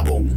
Werbung.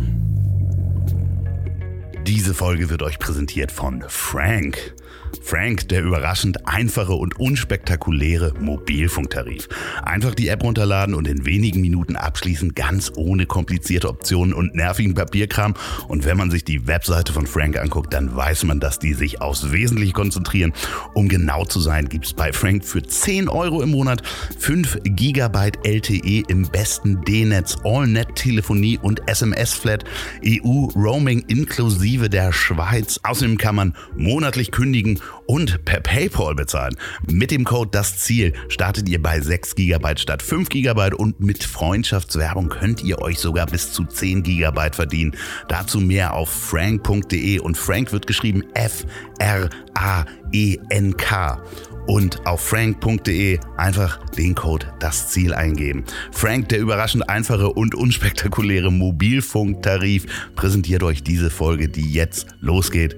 Diese Folge wird euch präsentiert von Frank. Frank, der überraschend einfache und unspektakuläre Mobilfunktarif. Einfach die App runterladen und in wenigen Minuten abschließen, ganz ohne komplizierte Optionen und nervigen Papierkram. Und wenn man sich die Webseite von Frank anguckt, dann weiß man, dass die sich aufs Wesentliche konzentrieren. Um genau zu sein, gibt es bei Frank für 10 Euro im Monat 5 GB LTE im besten D-Netz, All-Net-Telefonie und SMS-Flat, EU-Roaming inklusive der Schweiz. Außerdem kann man monatlich kündigen und per PayPal bezahlen. Mit dem Code das Ziel startet ihr bei 6 GB statt 5 GB und mit Freundschaftswerbung könnt ihr euch sogar bis zu 10 GB verdienen. Dazu mehr auf frank.de und Frank wird geschrieben F R A E N K und auf frank.de einfach den Code das Ziel eingeben. Frank, der überraschend einfache und unspektakuläre Mobilfunktarif, präsentiert euch diese Folge, die jetzt losgeht.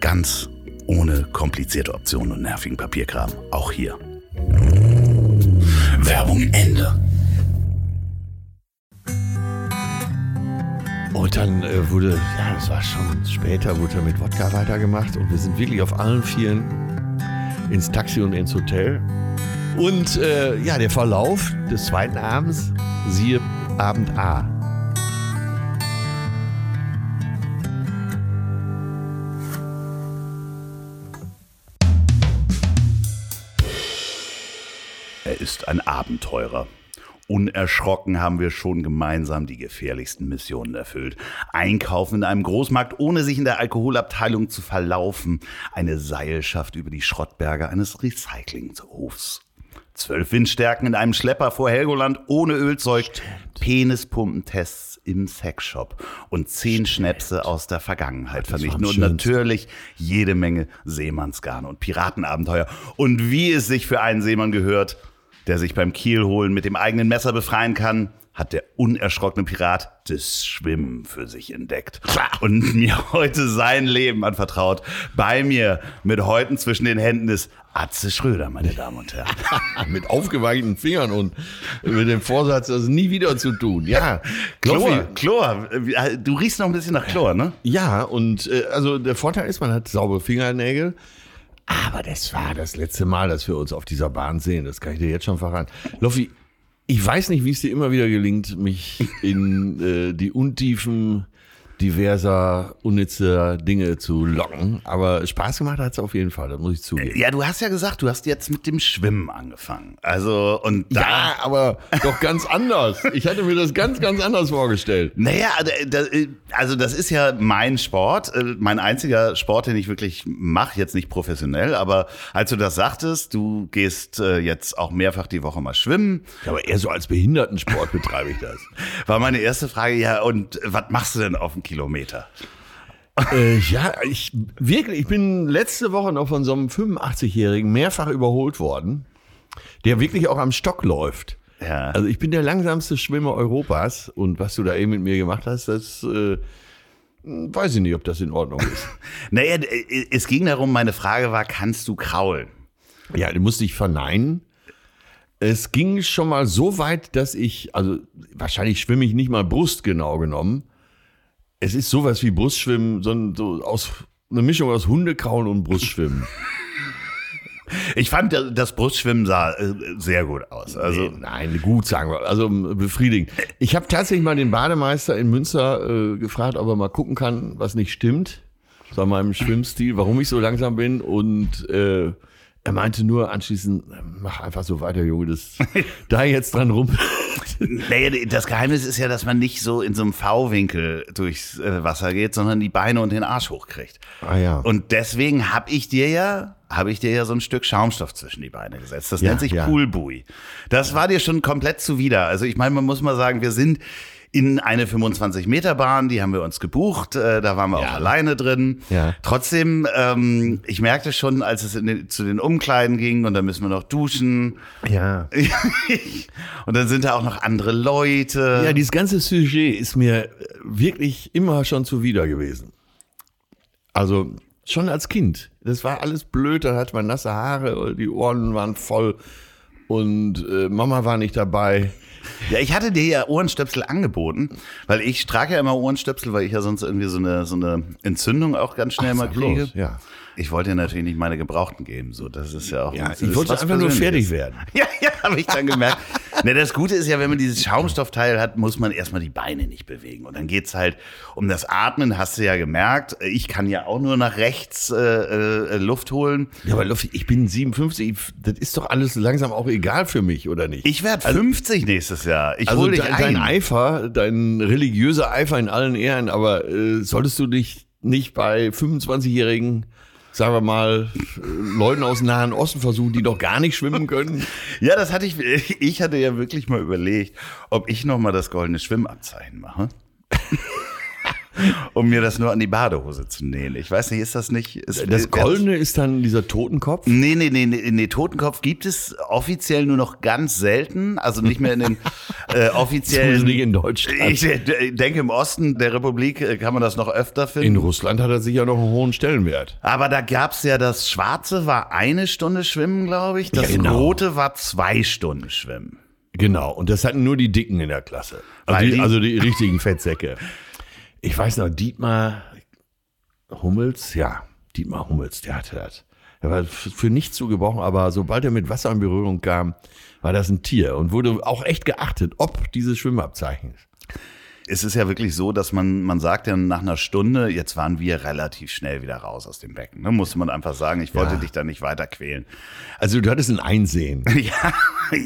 Ganz ohne komplizierte Optionen und nervigen Papierkram. Auch hier. Werbung Ende. Und dann äh, wurde, ja, das war schon später, wurde mit Wodka weitergemacht und wir sind wirklich auf allen Vieren ins Taxi und ins Hotel. Und äh, ja, der Verlauf des zweiten Abends, siehe Abend A. Er ist ein Abenteurer. Unerschrocken haben wir schon gemeinsam die gefährlichsten Missionen erfüllt. Einkaufen in einem Großmarkt, ohne sich in der Alkoholabteilung zu verlaufen. Eine Seilschaft über die Schrottberge eines Recyclinghofs. Zwölf Windstärken in einem Schlepper vor Helgoland ohne Ölzeug. Penispumpentests im Sexshop. Und zehn Schnäpse aus der Vergangenheit vernichten. Und natürlich jede Menge Seemannsgarn und Piratenabenteuer. Und wie es sich für einen Seemann gehört, der sich beim Kielholen mit dem eigenen Messer befreien kann, hat der unerschrockene Pirat das Schwimmen für sich entdeckt und mir heute sein Leben anvertraut. Bei mir mit Häuten zwischen den Händen ist Atze Schröder, meine Damen und Herren. mit aufgeweichten Fingern und mit dem Vorsatz, das nie wieder zu tun. Ja, Chlor, Chlor, du riechst noch ein bisschen nach Chlor, ne? Ja, und äh, also der Vorteil ist, man hat saubere Fingernägel. Aber das war das letzte Mal, dass wir uns auf dieser Bahn sehen. Das kann ich dir jetzt schon verraten. Loffi, ich weiß nicht, wie es dir immer wieder gelingt, mich in äh, die Untiefen diverser, unnützer Dinge zu locken. Aber Spaß gemacht hat es auf jeden Fall, das muss ich zugeben. Ja, du hast ja gesagt, du hast jetzt mit dem Schwimmen angefangen. Also, und da. Ja, aber doch ganz anders. Ich hatte mir das ganz, ganz anders vorgestellt. Naja, also das ist ja mein Sport, äh, mein einziger Sport, den ich wirklich mache, jetzt nicht professionell, aber als du das sagtest, du gehst äh, jetzt auch mehrfach die Woche mal schwimmen, Aber eher so als Behindertensport betreibe ich das. war meine erste Frage, ja, und was machst du denn auf einen Kilometer? Äh, ja, ich wirklich, ich bin letzte Woche noch von so einem 85-Jährigen mehrfach überholt worden, der wirklich auch am Stock läuft. Ja. Also ich bin der langsamste Schwimmer Europas und was du da eben mit mir gemacht hast, das äh, weiß ich nicht, ob das in Ordnung ist. Naja, äh, es ging darum, meine Frage war, kannst du kraulen? ja, den musste ich verneinen. Es ging schon mal so weit, dass ich, also wahrscheinlich schwimme ich nicht mal Brust genau genommen. Es ist sowas wie Brustschwimmen, so, ein- so aus eine Mischung aus Hundekraulen und Brustschwimmen. Ich fand, das Brustschwimmen sah äh, sehr gut aus. Also, Nee, nein, gut sagen wir. Also befriedigend. Ich habe tatsächlich mal den Bademeister in Münster äh, gefragt, ob er mal gucken kann, was nicht stimmt. An meinem Schwimmstil, warum ich so langsam bin. Und äh, er meinte nur anschließend, mach einfach so weiter, Junge, das da jetzt dran rum. Naja, das Geheimnis ist ja, dass man nicht so in so einem V-Winkel durchs äh, Wasser geht, sondern die Beine und den Arsch hochkriegt. Ah ja. Und deswegen habe ich dir ja, habe ich dir ja so ein Stück Schaumstoff zwischen die Beine gesetzt. Das Ja, nennt sich ja. Poolbuoy. Das war dir schon komplett zuwider. Also ich meine, man muss mal sagen, wir sind in eine 25 Meter Bahn, die haben wir uns gebucht, äh, da waren wir Ja. auch alleine drin. Ja. Trotzdem, ähm, ich merkte schon, als es in den, zu den Umkleiden ging und da müssen wir noch duschen ja. und dann sind da auch noch andere Leute. Ja, dieses ganze Sujet ist mir wirklich immer schon zuwider gewesen. Also schon als Kind. Das war alles blöd, da hatte man nasse Haare, die Ohren waren voll. und äh, Mama war nicht dabei. Ja, ich hatte dir ja Ohrenstöpsel angeboten, weil ich trage ja immer Ohrenstöpsel, weil ich ja sonst irgendwie so eine, so eine Entzündung auch ganz schnell Ach, mal kriege. bloß, ja. Ich wollte ja natürlich nicht meine Gebrauchten geben, so das ist ja auch. Ja, ich wollte einfach nur fertig werden. Ja, ja, habe ich dann gemerkt. ne, das Gute ist ja, wenn man dieses Schaumstoffteil hat, muss man erstmal die Beine nicht bewegen. Und dann geht's halt um das Atmen, hast du ja gemerkt. Ich kann ja auch nur nach rechts äh, äh, Luft holen. Ja, aber Loffi, ich bin 57, das ist doch alles langsam auch egal für mich, oder nicht? Ich werde 50 nächstes Jahr. Ich also hol dich dein, dein ein. Eifer, dein religiöser Eifer in allen Ehren, aber äh, solltest du dich nicht bei 25-jährigen, sagen wir mal, Leuten aus dem Nahen Osten versuchen, die doch gar nicht schwimmen können? Ja, das hatte ich. Ich hatte ja wirklich mal überlegt, ob ich noch mal das goldene Schwimmabzeichen mache. um mir das nur an die Badehose zu nähen. Ich weiß nicht, ist das nicht. Ist, Das Goldene ist dann dieser Totenkopf. Nee, nee, nee, nee, nee, Totenkopf gibt es offiziell nur noch ganz selten. Also nicht mehr in den äh, offiziellen. Nicht in Deutschland. Ich äh, denke, im Osten der Republik äh, kann man das noch öfter finden. In Russland hat er sicher noch einen hohen Stellenwert. Aber da gab's ja das Schwarze war eine Stunde Schwimmen, glaube ich. Das Ja, genau. Rote war zwei Stunden Schwimmen. Genau, und das hatten nur die Dicken in der Klasse. Also die, die- also die richtigen Fettsäcke. Ich weiß noch, Dietmar Hummels, ja, Dietmar Hummels, der hatte das. Er war für nichts zu gebrauchen, aber sobald er mit Wasser in Berührung kam, war das ein Tier und wurde auch echt geachtet, ob dieses Schwimmabzeichen ist. Es ist ja wirklich so, dass man, man sagt ja nach einer Stunde, jetzt waren wir relativ schnell wieder raus aus dem Becken. Ne? Musste man einfach sagen, ich wollte Ja. dich da nicht weiter quälen. Also du hattest ein Einsehen. ja,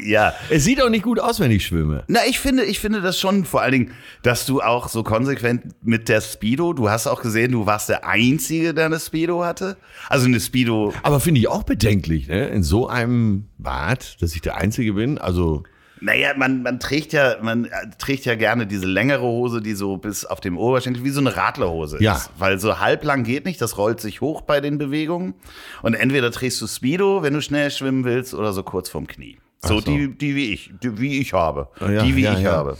ja. es sieht auch nicht gut aus, wenn ich schwimme. Na, ich finde, ich finde das schon, vor allen Dingen, dass du auch so konsequent mit der Speedo, du hast auch gesehen, du warst der Einzige, der eine Speedo hatte. Also eine Speedo, Aber finde ich auch bedenklich, ne? In so einem Bad, dass ich der Einzige bin. Also naja, man, man trägt ja, man äh, trägt ja gerne diese längere Hose, die so bis auf dem Oberschenkel wie so eine Radlerhose Ja. ist. Weil so halblang geht nicht, das rollt sich hoch bei den Bewegungen. Und entweder trägst du Speedo, wenn du schnell schwimmen willst, oder so kurz vorm Knie. So, so. die, die wie ich, die, wie ich habe. ja, die wie ja, ich habe.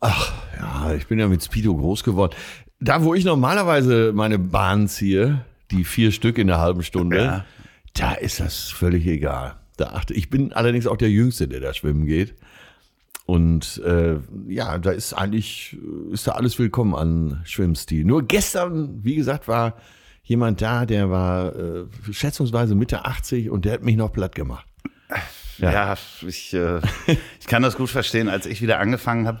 Ach, ja, ich bin ja mit Speedo groß geworden. Da, wo ich normalerweise meine Bahn ziehe, die vier Stück in der halben Stunde, da ist das völlig egal. Da achte, ich bin allerdings auch der Jüngste, der da schwimmen geht. Und äh, ja, da ist eigentlich, ist da alles willkommen an Schwimmstil. Nur gestern, wie gesagt, war jemand da, der war äh, schätzungsweise Mitte 80 und der hat mich noch platt gemacht. Ja, ich, äh, ich kann das gut verstehen. Als ich wieder angefangen habe,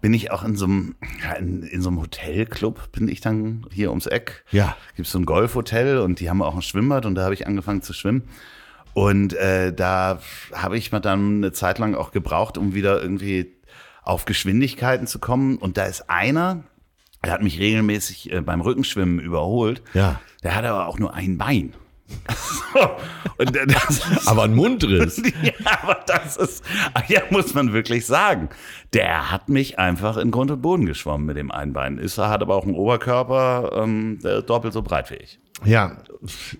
bin ich auch in so einem, ja, in, in so einem Hotelclub, bin ich dann hier ums Eck. Ja. Gibt so ein Golfhotel und die haben auch ein Schwimmbad und da habe ich angefangen zu schwimmen. Und äh, da habe ich mal dann eine Zeit lang auch gebraucht, um wieder irgendwie auf Geschwindigkeiten zu kommen. Und da ist einer, der hat mich regelmäßig äh, beim Rückenschwimmen überholt. Ja. Der hat aber auch nur ein Bein. Und das ist Aber ein Mundriss. ja, aber das ist, ja, muss man wirklich sagen. Der hat mich einfach in Grund und Boden geschwommen mit dem Einbein. Ist er hat aber auch einen Oberkörper, ähm, doppelt so breit wie ich. Ja,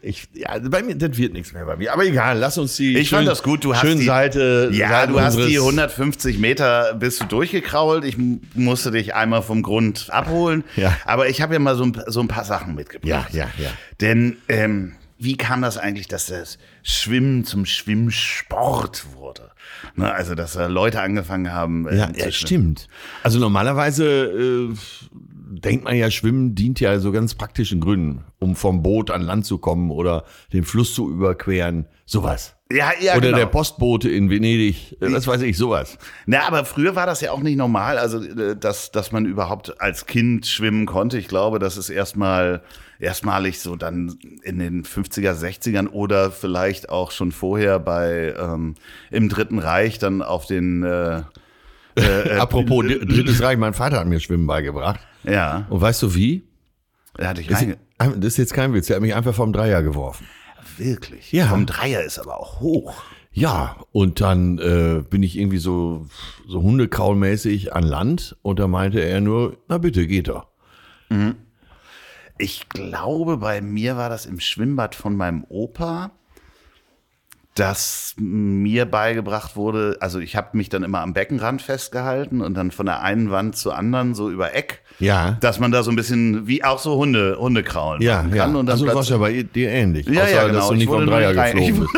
ich, ja, bei mir, das wird nichts mehr bei mir. Aber egal, lass uns die Ich fand das gut, du hast die- Seite. Ja, Seiten du hast die 150 Meter bist du durchgekrault. Ich musste dich einmal vom Grund abholen. Ja. Aber ich habe ja mal so ein, so ein paar Sachen mitgebracht. Ja, ja, ja. Denn ähm, wie kam das eigentlich, dass das Schwimmen zum Schwimmsport wurde? Ne, also, dass äh, Leute angefangen haben. äh, Ja, ja stimmt. Also normalerweise äh, denkt man ja, Schwimmen dient ja so ganz praktischen Gründen, um vom Boot an Land zu kommen oder den Fluss zu überqueren, sowas. Ja, ja, oder genau. der Postbote in Venedig, äh, was weiß ich, sowas. Na, aber früher war das ja auch nicht normal, also äh, dass, dass man überhaupt als Kind schwimmen konnte. Ich glaube, das ist erstmal erstmalig so dann in den 50er, 60ern oder vielleicht auch schon vorher bei ähm, im Dritten Reich dann auf den äh, äh, Apropos Drittes Reich, mein Vater hat mir Schwimmen beigebracht. Ja, Und weißt du wie? da hatte ich Das reinge das ist jetzt kein Witz, er hat mich einfach vom Dreier geworfen. wirklich. Ja. Vom Dreier ist aber auch hoch. Ja, und dann äh, bin ich irgendwie so, so hundekraulmäßig an Land und da meinte er nur, na bitte, geht doch. Ich glaube, bei mir war das im Schwimmbad von meinem Opa. Dass mir beigebracht wurde, also ich habe mich dann immer am Beckenrand festgehalten und dann von der einen Wand zur anderen so über Eck, Ja. dass man da so ein bisschen wie auch so Hunde Hundekraulen Ja, machen ja. kann und dann also warst ja bei dir ähnlich. ja, Außer, ja, genau. dass du Ich nicht vom Dreier ich geflogen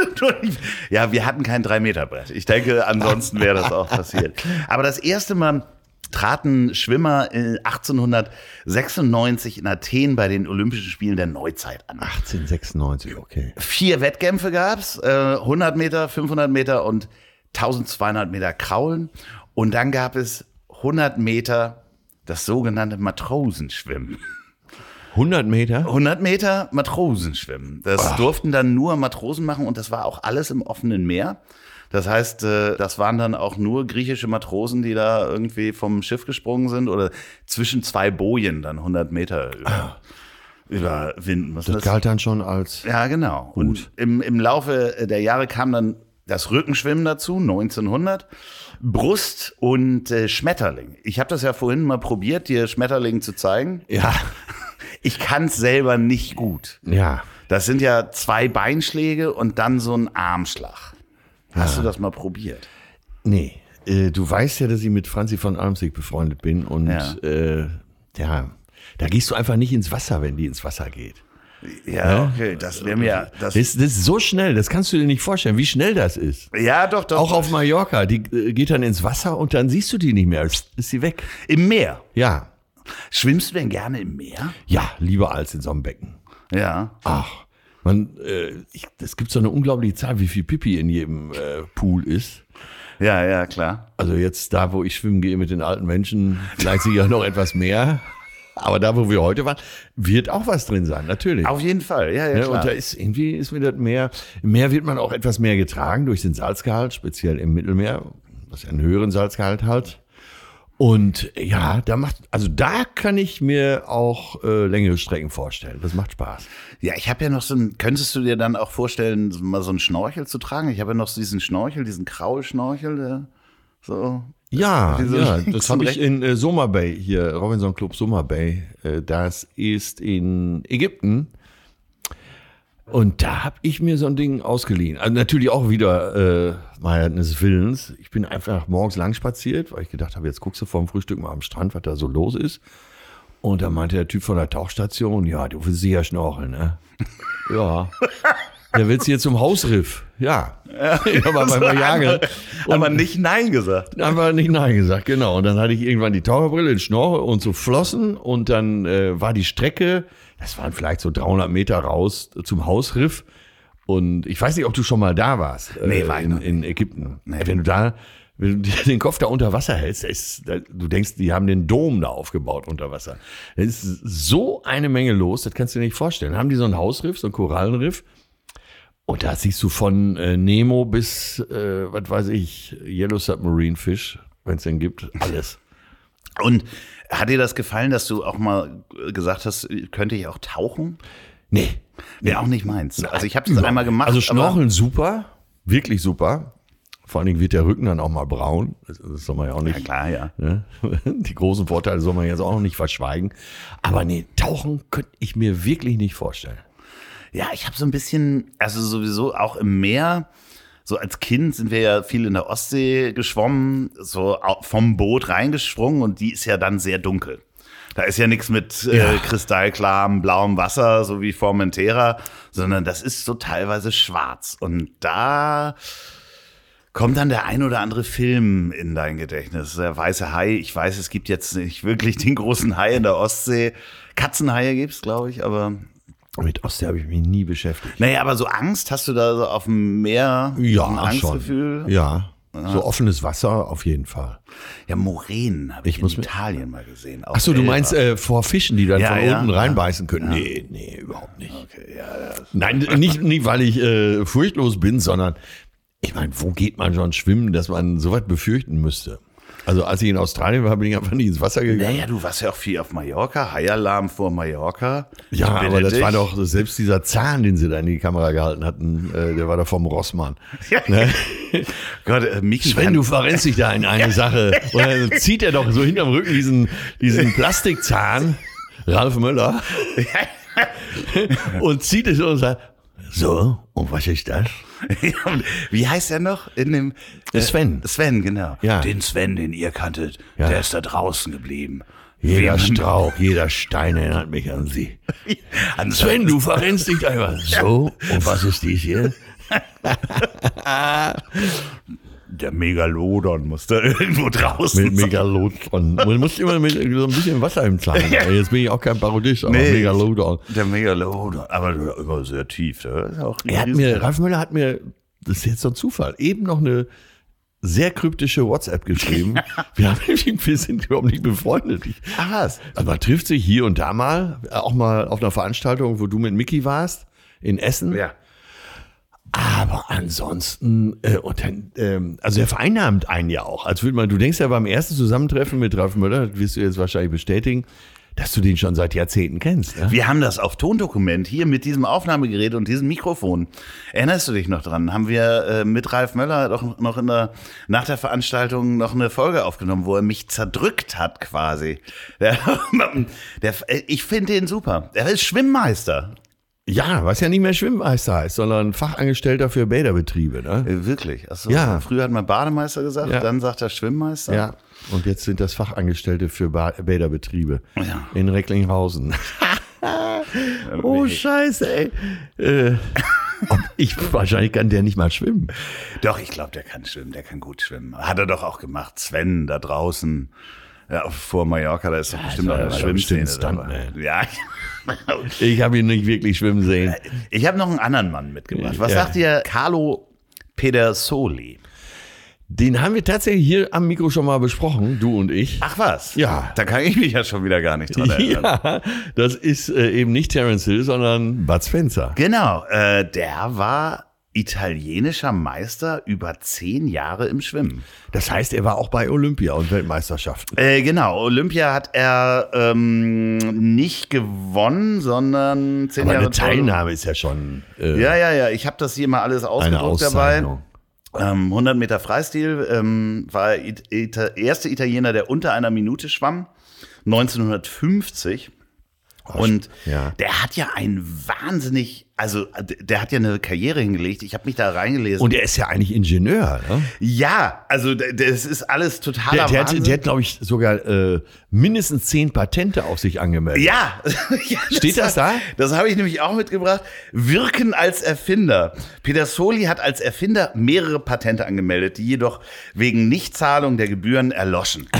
bist. Ja, wir hatten kein Drei-Meter-Brett. Ich denke, ansonsten wäre das auch passiert. Aber das erste Mal traten Schwimmer äh, 1896 in Athen bei den Olympischen Spielen der Neuzeit an. 1896, okay. Vier Wettkämpfe gab's, äh, 100 Meter, 500 Meter und 1200 Meter Kraulen. Und dann gab es 100 Meter das sogenannte Matrosenschwimmen. 100 Meter? 100 Meter Matrosenschwimmen. Das durften dann nur Matrosen machen und das war auch alles im offenen Meer. Das heißt, äh, das waren dann auch nur griechische Matrosen, die da irgendwie vom Schiff gesprungen sind oder zwischen zwei Bojen dann 100 Meter über, überwinden müssen. Das galt dann schon als. Ja, genau. Und im, im Laufe der Jahre kam dann das Rückenschwimmen dazu, 1900. Brust und äh, Schmetterling. Ich habe das ja vorhin mal probiert, dir Schmetterling zu zeigen. Ja. Ich kann es selber nicht gut. Ja. Das sind ja zwei Beinschläge und dann so ein Armschlag. Hast du das mal probiert? Nee. Äh, du weißt ja, dass ich mit Franzi von Almsig befreundet bin und Ja. äh, ja, da gehst du einfach nicht ins Wasser, wenn die ins Wasser geht. Ja, okay, das wäre mir. Das, Das, das ist so schnell, das kannst du dir nicht vorstellen, wie schnell das ist. ja, doch, doch. Auch auf Mallorca, die äh, geht dann ins Wasser und dann siehst du die nicht mehr, ist sie weg. Im Meer. Ja, Schwimmst du denn gerne im Meer? ja, lieber als in so einem Becken. Ja. Ach, man, äh, ich, es gibt so eine unglaubliche Zahl, wie viel Pipi in jedem äh, Pool ist. Ja, ja, klar. Also jetzt da, wo ich schwimmen gehe mit den alten Menschen, vielleicht sicher noch etwas mehr. Aber da, wo wir heute waren, wird auch was drin sein, natürlich. Auf jeden Fall, ja, ja, Ja, klar. und da ist irgendwie ist mir das Meer, im Meer wird man auch etwas mehr getragen durch den Salzgehalt, speziell im Mittelmeer, was ja einen höheren Salzgehalt hat. Und ja, da macht, also da kann ich mir auch äh, längere Strecken vorstellen. Das macht Spaß. Ja, ich habe ja noch so ein, könntest du dir dann auch vorstellen, mal so einen Schnorchel zu tragen? Ich habe ja noch so diesen Schnorchel, diesen Kraulschnorchel, der so. Ja, ja das habe ich in äh, Summer Bay hier, Robinson Club Summer Bay. Äh, das ist in Ägypten. Und da habe ich mir so ein Ding ausgeliehen. Also natürlich auch wieder äh, meines Willens. Ich bin einfach morgens lang spaziert, weil ich gedacht habe, jetzt guckst du vorm Frühstück mal am Strand, was da so los ist. Und da meinte der Typ von der Tauchstation, ja, du willst sicher schnorcheln, ne? ja. Der willst hier zum Hausriff. Ja. Habe aber mal jagen. aber nicht Nein gesagt. Einfach nicht Nein gesagt, genau. Und dann hatte ich irgendwann die Taucherbrille, den Schnorchel und so Flossen. Und dann äh, war die Strecke, das waren vielleicht so 300 Meter raus zum Hausriff. Und ich weiß nicht, ob du schon mal da warst. Äh, Nee, war ich in, in Ägypten. Wenn du da, wenn du den Kopf da unter Wasser hältst, ist, du denkst, die haben den Dom da aufgebaut unter Wasser. Da ist so eine Menge los, das kannst du dir nicht vorstellen. Haben die so ein Hausriff, so ein Korallenriff. Und da siehst du von äh, Nemo bis, äh, was weiß ich, Yellow Submarine Fish, wenn es den gibt, alles. Und hat dir das gefallen, dass du auch mal gesagt hast, könnte ich auch tauchen? Nee. Wäre auch nicht meins. Also ich habe das einmal gemacht. Also Schnorcheln super, wirklich super. Vor allen Dingen wird der Rücken dann auch mal braun. Das, soll man ja auch Ja nicht. klar, ja. Ne? Die großen Vorteile soll man jetzt auch noch nicht verschweigen. Aber nee, tauchen könnte ich mir wirklich nicht vorstellen. Ja, ich habe so ein bisschen, also sowieso auch im Meer. So als Kind sind wir ja viel in der Ostsee geschwommen, so vom Boot reingesprungen und die ist ja dann sehr dunkel. Da ist ja nichts mit äh, Ja. kristallklarem, blauem Wasser, so wie Formentera, sondern das ist so teilweise schwarz. Und da kommt dann der ein oder andere Film in dein Gedächtnis. Der weiße Hai. Ich weiß, es gibt jetzt nicht wirklich den großen Hai in der Ostsee. Katzenhaie gibt's, glaube ich, aber Mit Ostsee habe ich mich nie beschäftigt. naja, aber so Angst, hast du da so auf dem Meer Ja, ein Angstgefühl? schon. Ja. So offenes Wasser auf jeden Fall. Ja, Moränen habe ich, Ich muss in Italien mal gesehen. auf Ach so, du meinst äh, vor Fischen, die dann Ja, von ja, unten ja. reinbeißen können? Nee, nee, überhaupt nicht. Okay, ja, ja. Nein, nicht, nicht weil ich äh, furchtlos bin, sondern ich meine, wo geht man schon schwimmen, dass man sowas befürchten müsste? Also als ich in Australien war, bin ich einfach nicht ins Wasser gegangen. Naja, du warst ja auch viel auf Mallorca, Haialarm vor Mallorca. Ja, aber das dich. war doch selbst dieser Zahn, den sie da in die Kamera gehalten hatten, äh, der war doch vom Rossmann. Ne? Gott, äh, Miki, Sven, du verrennst dich da in eine Sache. Und dann zieht er doch so hinterm Rücken diesen, diesen Plastikzahn, Ralf Möller, und zieht es und sagt, So, und was ist das? Wie heißt er noch? In dem äh, Sven. Sven, genau. Ja. Den Sven, den ihr kanntet, Ja. der ist da draußen geblieben. Jeder Wem- Strauch, jeder Stein erinnert mich an sie. An Sven, du verrennst dich einfach. So, und was ist dies hier? Der Megalodon muss da irgendwo draußen Mit sein. Megalodon. Man muss immer mit so ein bisschen Wasser im Zahn. Jetzt bin ich auch kein Parodist, aber Nee. Megalodon. Der Megalodon. Aber immer sehr tief. Auch Er hat mir, Ralf Möller hat mir, das ist jetzt so ein Zufall, eben noch eine sehr kryptische WhatsApp geschrieben. Wir, haben, wir sind überhaupt nicht befreundet. Ach was? also man trifft sich hier und da mal, auch mal auf einer Veranstaltung, wo du mit Mickey warst, in Essen. Ja. Aber ansonsten, äh, und dann, ähm, also er vereinnahmt einen ja auch. Als würde man, du denkst ja beim ersten Zusammentreffen mit Ralf Möller, wirst du jetzt wahrscheinlich bestätigen, dass du den schon seit Jahrzehnten kennst. Ne? Wir haben das auf Tondokument hier mit diesem Aufnahmegerät und diesem Mikrofon. Erinnerst du dich noch dran? Haben wir äh, mit Ralf Möller doch noch in der, nach der Veranstaltung noch eine Folge aufgenommen, wo er mich zerdrückt hat quasi. Der, der, ich finde den super. Er ist Schwimmmeister. Ja, was ja nicht mehr Schwimmmeister heißt, sondern Fachangestellter für Bäderbetriebe. Ne? Äh, Wirklich. Achso, Ja. Früher hat man Bademeister gesagt, Ja. dann sagt er Schwimmmeister. Ja. Und jetzt sind das Fachangestellte für ba Bäderbetriebe Ja. in Recklinghausen. oh, scheiße, ey. Äh, ich, wahrscheinlich kann der nicht mal schwimmen. Doch, ich glaube, der kann schwimmen, der kann gut schwimmen. Hat er doch auch gemacht. Sven da draußen. Ja, vor Mallorca, da ist doch bestimmt war- auch eine Schwimmszene. Stuntman. Ja. Ich habe ihn nicht wirklich schwimmen sehen. Ich habe noch einen anderen Mann mitgebracht. Was Ja. sagt ihr Carlo Pedersoli? Den haben wir tatsächlich hier am Mikro schon mal besprochen, du und ich. Ach was? Ja. Da kann ich mich ja schon wieder gar nicht dran erinnern. Ja, das ist äh, eben nicht Terence Hill, sondern Bud Spencer. Genau, äh, der war italienischer Meister über zehn Jahre im Schwimmen. Das heißt, er war auch bei Olympia und Weltmeisterschaften. Äh, genau, Olympia hat er ähm, nicht gewonnen, sondern zehn Aber Jahre eine Teilnahme ist ja schon äh, Ja, ja, ja. Ich habe das hier mal alles ausgedruckt dabei. Ähm, 100 Meter Freistil ähm, war er It Ita erste Italiener, der unter einer Minute schwamm. 1950. Und ja. der hat ja ein wahnsinnig, also der hat ja eine Karriere hingelegt. Ich habe mich da reingelesen. Und er ist ja eigentlich Ingenieur. Ne? ja, also das ist alles totaler Der, der, hat, der hat, glaube ich, sogar äh, mindestens zehn Patente auf sich angemeldet. Ja, ja Steht das da? Das habe ich nämlich auch mitgebracht. Wirken als Erfinder. Peter Soli hat als Erfinder mehrere Patente angemeldet, die jedoch wegen Nichtzahlung der Gebühren erloschen.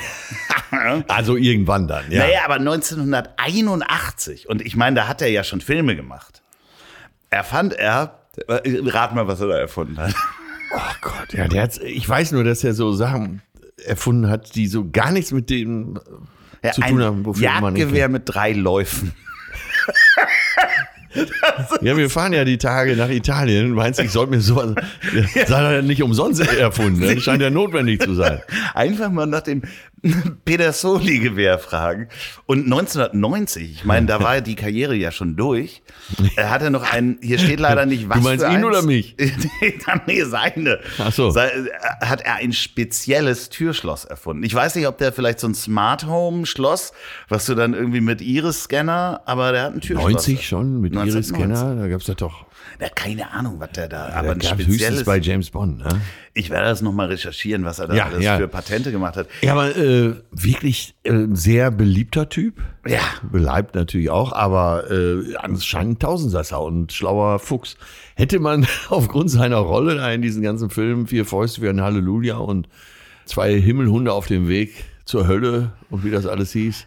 Also irgendwann dann, ja. Naja, aber 1981, und ich meine, da hat er ja schon Filme gemacht, erfand er, rat mal, was er da erfunden hat. Oh Gott, ja, der hat, ich weiß nur, dass er so Sachen erfunden hat, die so gar nichts mit dem Ja, zu tun haben, wofür man nicht Jagdgewehr mit drei Läufen. Ja, wir fahren ja die Tage nach Italien. Meinst du, ich sollte mir sowas. Das hat er nicht umsonst erfunden. ne? Das scheint ja notwendig zu sein. Einfach mal nach dem Pedersoli-Gewehr fragen. Und 1990, ich meine, da war die Karriere ja schon durch, er hatte noch einen, hier steht leider nicht, was Du meinst ihn eins. oder mich? nee, seine. Ach so. Hat er ein spezielles Türschloss erfunden. Ich weiß nicht, ob der vielleicht so ein Smart Home Schloss, was du dann irgendwie mit Iris-Scanner, aber der hat ein Türschloss. 90 schon mit 1990. Iris-Scanner, da gab's das doch. Ja, keine Ahnung, was der da, Da aber ein gab's höchstens bei James Bond. Ne? Ich werde das nochmal recherchieren, was er da Ja, alles ja. für Patente gemacht hat. Ja, aber äh, wirklich äh, sehr beliebter Typ. Ja. Beleibt natürlich auch, aber äh, anscheinend ein Tausendsasser und schlauer Fuchs. Hätte man aufgrund seiner Rolle da in diesen ganzen Filmen Vier Fäuste für ein Halleluja und zwei Himmelhunde auf dem Weg zur Hölle und wie das alles hieß.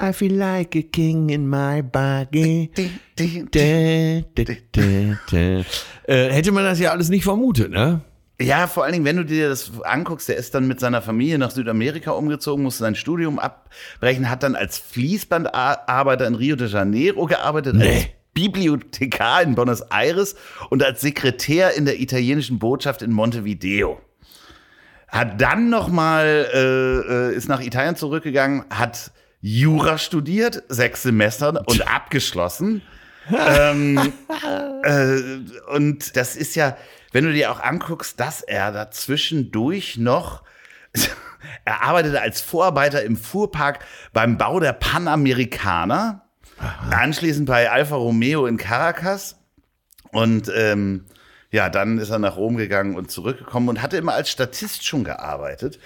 I feel like a king in my body. Da, da, da, da. Äh, hätte man das ja alles nicht vermutet, ne? Ja, vor allen Dingen, wenn du dir das anguckst, der ist dann mit seiner Familie nach Südamerika umgezogen, musste sein Studium abbrechen, hat dann als Fließbandarbeiter in Rio de Janeiro gearbeitet, als Nee. Bibliothekar in Buenos Aires und als Sekretär in der italienischen Botschaft in Montevideo. Hat dann nochmal, äh, äh, ist nach Italien zurückgegangen, hat Jura studiert, sechs Semester und abgeschlossen. ähm, äh, und das ist ja, wenn du dir auch anguckst, dass er dazwischendurch noch, er arbeitete als Vorarbeiter im Fuhrpark beim Bau der Panamerikaner, anschließend bei Alfa Romeo in Caracas Und ähm, ja, dann ist er nach Rom gegangen und zurückgekommen und hatte immer als Statist schon gearbeitet.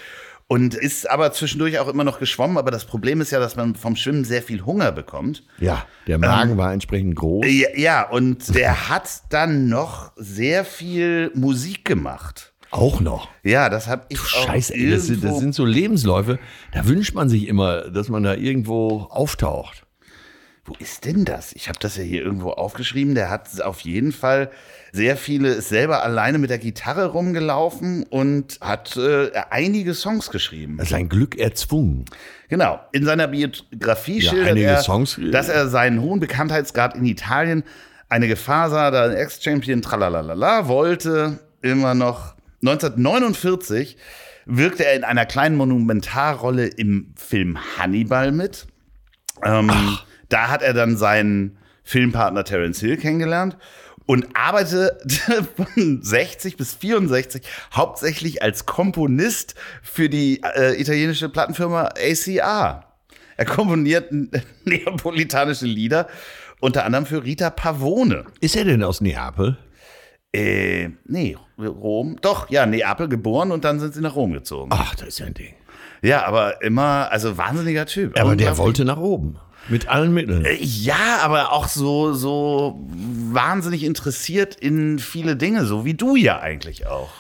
Und ist aber zwischendurch auch immer noch geschwommen. Aber das Problem ist ja, dass man vom Schwimmen sehr viel Hunger bekommt. Ja, der Magen ähm, war entsprechend groß. Ja, ja, und der hat dann noch sehr viel Musik gemacht. Auch noch. Ja, das habe ich du auch Scheiße, ey, das, das sind so Lebensläufe. Da wünscht man sich immer, dass man da irgendwo auftaucht. Wo ist denn das? Ich habe das ja hier irgendwo aufgeschrieben. Der hat auf jeden Fall sehr viele, ist selber alleine mit der Gitarre rumgelaufen und hat äh, einige Songs geschrieben. Das ist ein Glück erzwungen. Genau. In seiner Biografie ja, schildert er, Songs, äh, dass er seinen hohen Bekanntheitsgrad in Italien eine Gefahr sah, da ein Ex-Champion tralalala wollte, immer noch 1949 wirkte er in einer kleinen Monumentarrolle im Film Hannibal mit. Ähm, da hat er dann seinen Filmpartner Terence Hill kennengelernt und arbeitete von 60 bis 64 hauptsächlich als Komponist für die äh, italienische Plattenfirma ACR. Er komponiert neapolitanische Lieder, unter anderem für Rita Pavone. Ist er denn aus Neapel? Äh, nee, Rom. Doch, ja, Neapel geboren und dann sind sie nach Rom gezogen. Ach, das ist ja ein Ding. Ja, aber immer, also wahnsinniger Typ. Aber der wollte nach oben. Mit allen Mitteln. Äh, ja, aber auch so, so wahnsinnig interessiert in viele Dinge, so wie du ja eigentlich auch.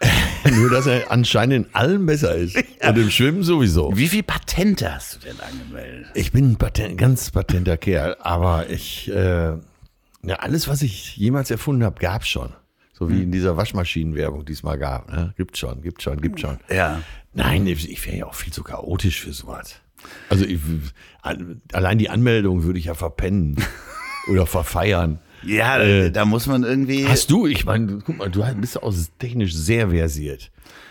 Nur, dass er anscheinend in allem besser ist. Ja. Und im Schwimmen sowieso. Wie viele Patente hast du denn angemeldet? Ich bin ein Patent, ganz patenter Kerl, aber ich, äh, ja, alles, was ich jemals erfunden habe, gab es schon. So wie hm. in dieser Waschmaschinenwerbung diesmal gab. Ne? Gibt schon, gibt schon, gibt schon. Ja. Nein, ich wäre ja auch viel zu chaotisch für sowas. Also ich, allein die Anmeldung würde ich ja verpennen oder verfeiern. Ja, äh, da muss man irgendwie. Hast du, ich meine, guck mal, du bist auch technisch sehr versiert.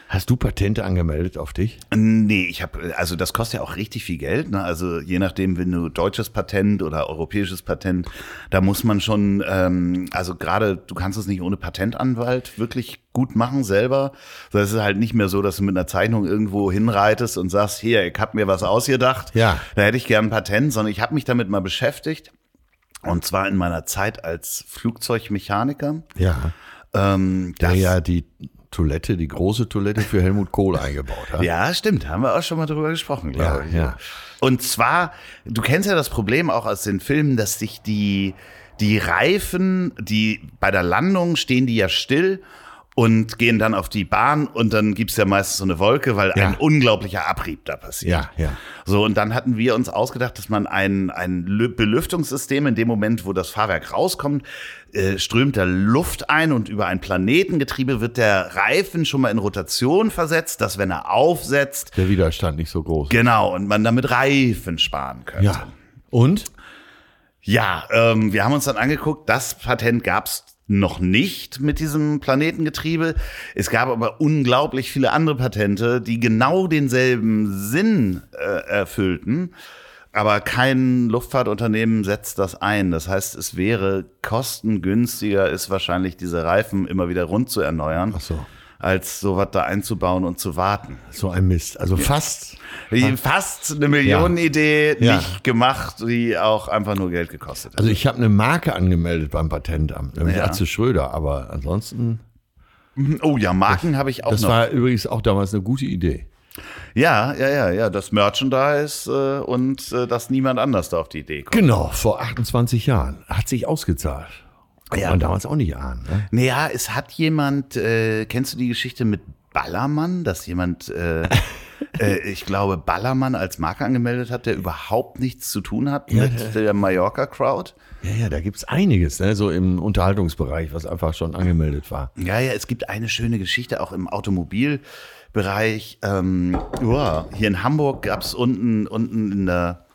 Hast du Patente angemeldet auf dich? Nee, ich habe, also das kostet ja auch richtig viel Geld. Ne? Also je nachdem, wenn du deutsches Patent oder europäisches Patent, da muss man schon, ähm, also gerade, du kannst es nicht ohne Patentanwalt wirklich gut machen selber. Das ist halt nicht mehr so, dass du mit einer Zeichnung irgendwo hinreitest und sagst, hier, ich habe mir was ausgedacht. Ja. Da hätte ich gern ein Patent, sondern ich habe mich damit mal beschäftigt. Und zwar in meiner Zeit als Flugzeugmechaniker. Ja. Ähm, der ja die Toilette, die große Toilette für Helmut Kohl eingebaut hat. Ja, stimmt. Haben wir auch schon mal drüber gesprochen, glaube ja, ich. Ja. Und zwar, du kennst ja das Problem auch aus den Filmen, dass sich die, die Reifen, die bei der Landung stehen die ja still und gehen dann auf die Bahn und dann gibt's ja meistens so eine Wolke, weil ja. ein unglaublicher Abrieb da passiert. Ja, ja. So, und dann hatten wir uns ausgedacht, dass man ein, ein Belüftungssystem in dem Moment, wo das Fahrwerk rauskommt, äh, strömt da Luft ein und über ein Planetengetriebe wird der Reifen schon mal in Rotation versetzt, dass wenn er aufsetzt. Der Widerstand nicht so groß. Genau, und man damit Reifen sparen könnte. Ja. Und? Ja, ähm, wir haben uns dann angeguckt, das Patent gab's noch nicht mit diesem Planetengetriebe. Es gab aber unglaublich viele andere Patente, die genau denselben Sinn äh, erfüllten. Aber kein Luftfahrtunternehmen setzt das ein. Das heißt, es wäre kostengünstiger, ist wahrscheinlich diese Reifen immer wieder rund zu erneuern. Ach so als sowas da einzubauen und zu warten. So ein Mist. Also fast. Fast eine Millionenidee ja. nicht gemacht, die auch einfach nur Geld gekostet hat. Also ich habe eine Marke angemeldet beim Patentamt, nämlich ja. Atze Schröder, aber ansonsten. Oh ja, Marken habe ich auch das noch. Das war übrigens auch damals eine gute Idee. Ja, ja, ja, ja, das Merchandise äh, und äh, dass niemand anders da auf die Idee kommt. Genau, vor 28 Jahren. Hat sich ausgezahlt. Ja. man damals auch nicht ahnen. Ne? Naja, es hat jemand, äh, kennst du die Geschichte mit Ballermann, dass jemand, äh, äh, ich glaube, Ballermann als Marke angemeldet hat, der überhaupt nichts zu tun hat ja, mit der, Mallorca-Crowd? Ja, ja, da gibt's einiges, ne, so im Unterhaltungsbereich, was einfach schon angemeldet war. Ja, ja, es gibt eine schöne Geschichte auch im Automobilbereich. Ähm, oh, hier in Hamburg gab's unten, unten in der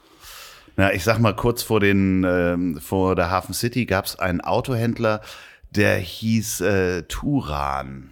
na, ich sag mal, kurz vor, den, äh, vor der Hafen City gab es einen Autohändler, der hieß äh, Turan.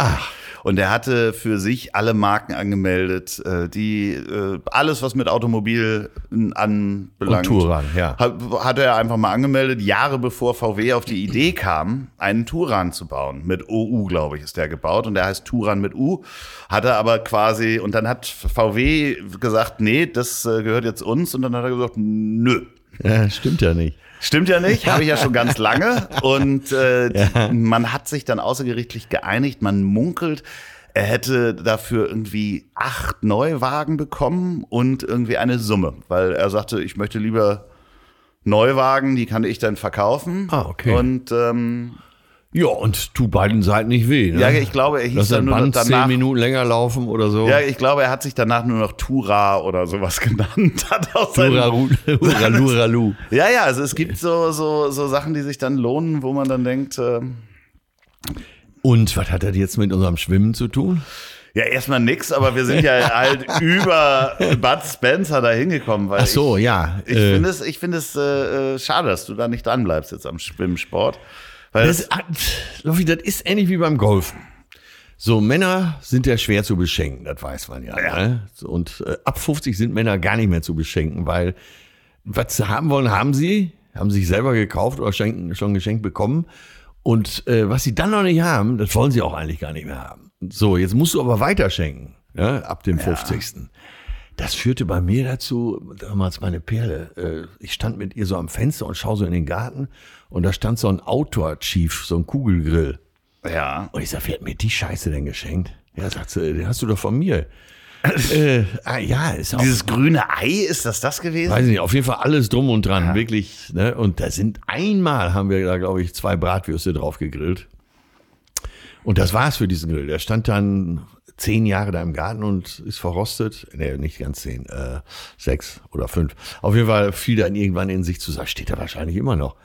Ach. Und er hatte für sich alle Marken angemeldet, äh, die äh, alles, was mit Automobil anbelangt. Und Turan, ja. Hat, hat er einfach mal angemeldet, Jahre bevor VW auf die Idee kam, einen Turan zu bauen. Mit OU, glaube ich, ist der gebaut. Und der heißt Turan mit U. Hat er aber quasi, und dann hat VW gesagt, nee, das äh, gehört jetzt uns. Und dann hat er gesagt, nö. Ja, stimmt ja nicht. Stimmt ja nicht, habe ich ja schon ganz lange. Und äh, ja. man hat sich dann außergerichtlich geeinigt, man munkelt, er hätte dafür irgendwie acht Neuwagen bekommen und irgendwie eine Summe, weil er sagte, ich möchte lieber Neuwagen, die kann ich dann verkaufen. Ah, okay. Und ähm, ja, und tu beiden Seiten nicht weh. Ne? Ja, ich glaube, er hieß Lass dann nur Band danach. zehn Minuten länger laufen oder so. Ja, ich glaube, er hat sich danach nur noch Tura oder sowas genannt. Hat auch sein, Hurralu. ja, ja, also es gibt so, so, so Sachen, die sich dann lohnen, wo man dann denkt, äh, Und was hat das jetzt mit unserem Schwimmen zu tun? ja, erstmal nix, aber wir sind ja halt über Bud Spencer da hingekommen, weil Ach so, ja. ich, ich äh, finde es, ich finde es äh, äh, schade, dass du da nicht dran bleibst jetzt am Schwimmsport. Weil Das, ah, Loffi, das ist ähnlich wie beim Golfen. So, Männer sind ja schwer zu beschenken, das weiß man ja. Ja. Ne? Und äh, ab 50 sind Männer gar nicht mehr zu beschenken, weil was sie haben wollen, haben sie, haben sich selber gekauft oder schenken, schon geschenkt bekommen. Und äh, was sie dann noch nicht haben, das wollen sie auch eigentlich gar nicht mehr haben. So, jetzt musst du aber weiter schenken, ja, ab dem 50. Das führte bei mir dazu, damals meine Perle, äh, ich stand mit ihr so am Fenster und schaue so in den Garten und da stand so ein Outdoor-Chief, so ein Kugelgrill. ja, Und ich sag, wer hat mir die Scheiße denn geschenkt? Ja, sagt sie, den hast du doch von mir. äh, ah, ja, ist auch, dieses grüne Ei, ist das das gewesen? weiß ich nicht, auf jeden Fall alles drum und dran, wirklich. Ne? Und da sind einmal haben wir da, glaube ich, zwei Bratwürste drauf gegrillt. Und das war's für diesen Grill. Der stand dann zehn Jahre da im Garten und ist verrostet. Nee, nicht ganz zehn, äh, sechs oder fünf. Auf jeden Fall fiel dann irgendwann in sich zu sagen, steht da wahrscheinlich immer noch.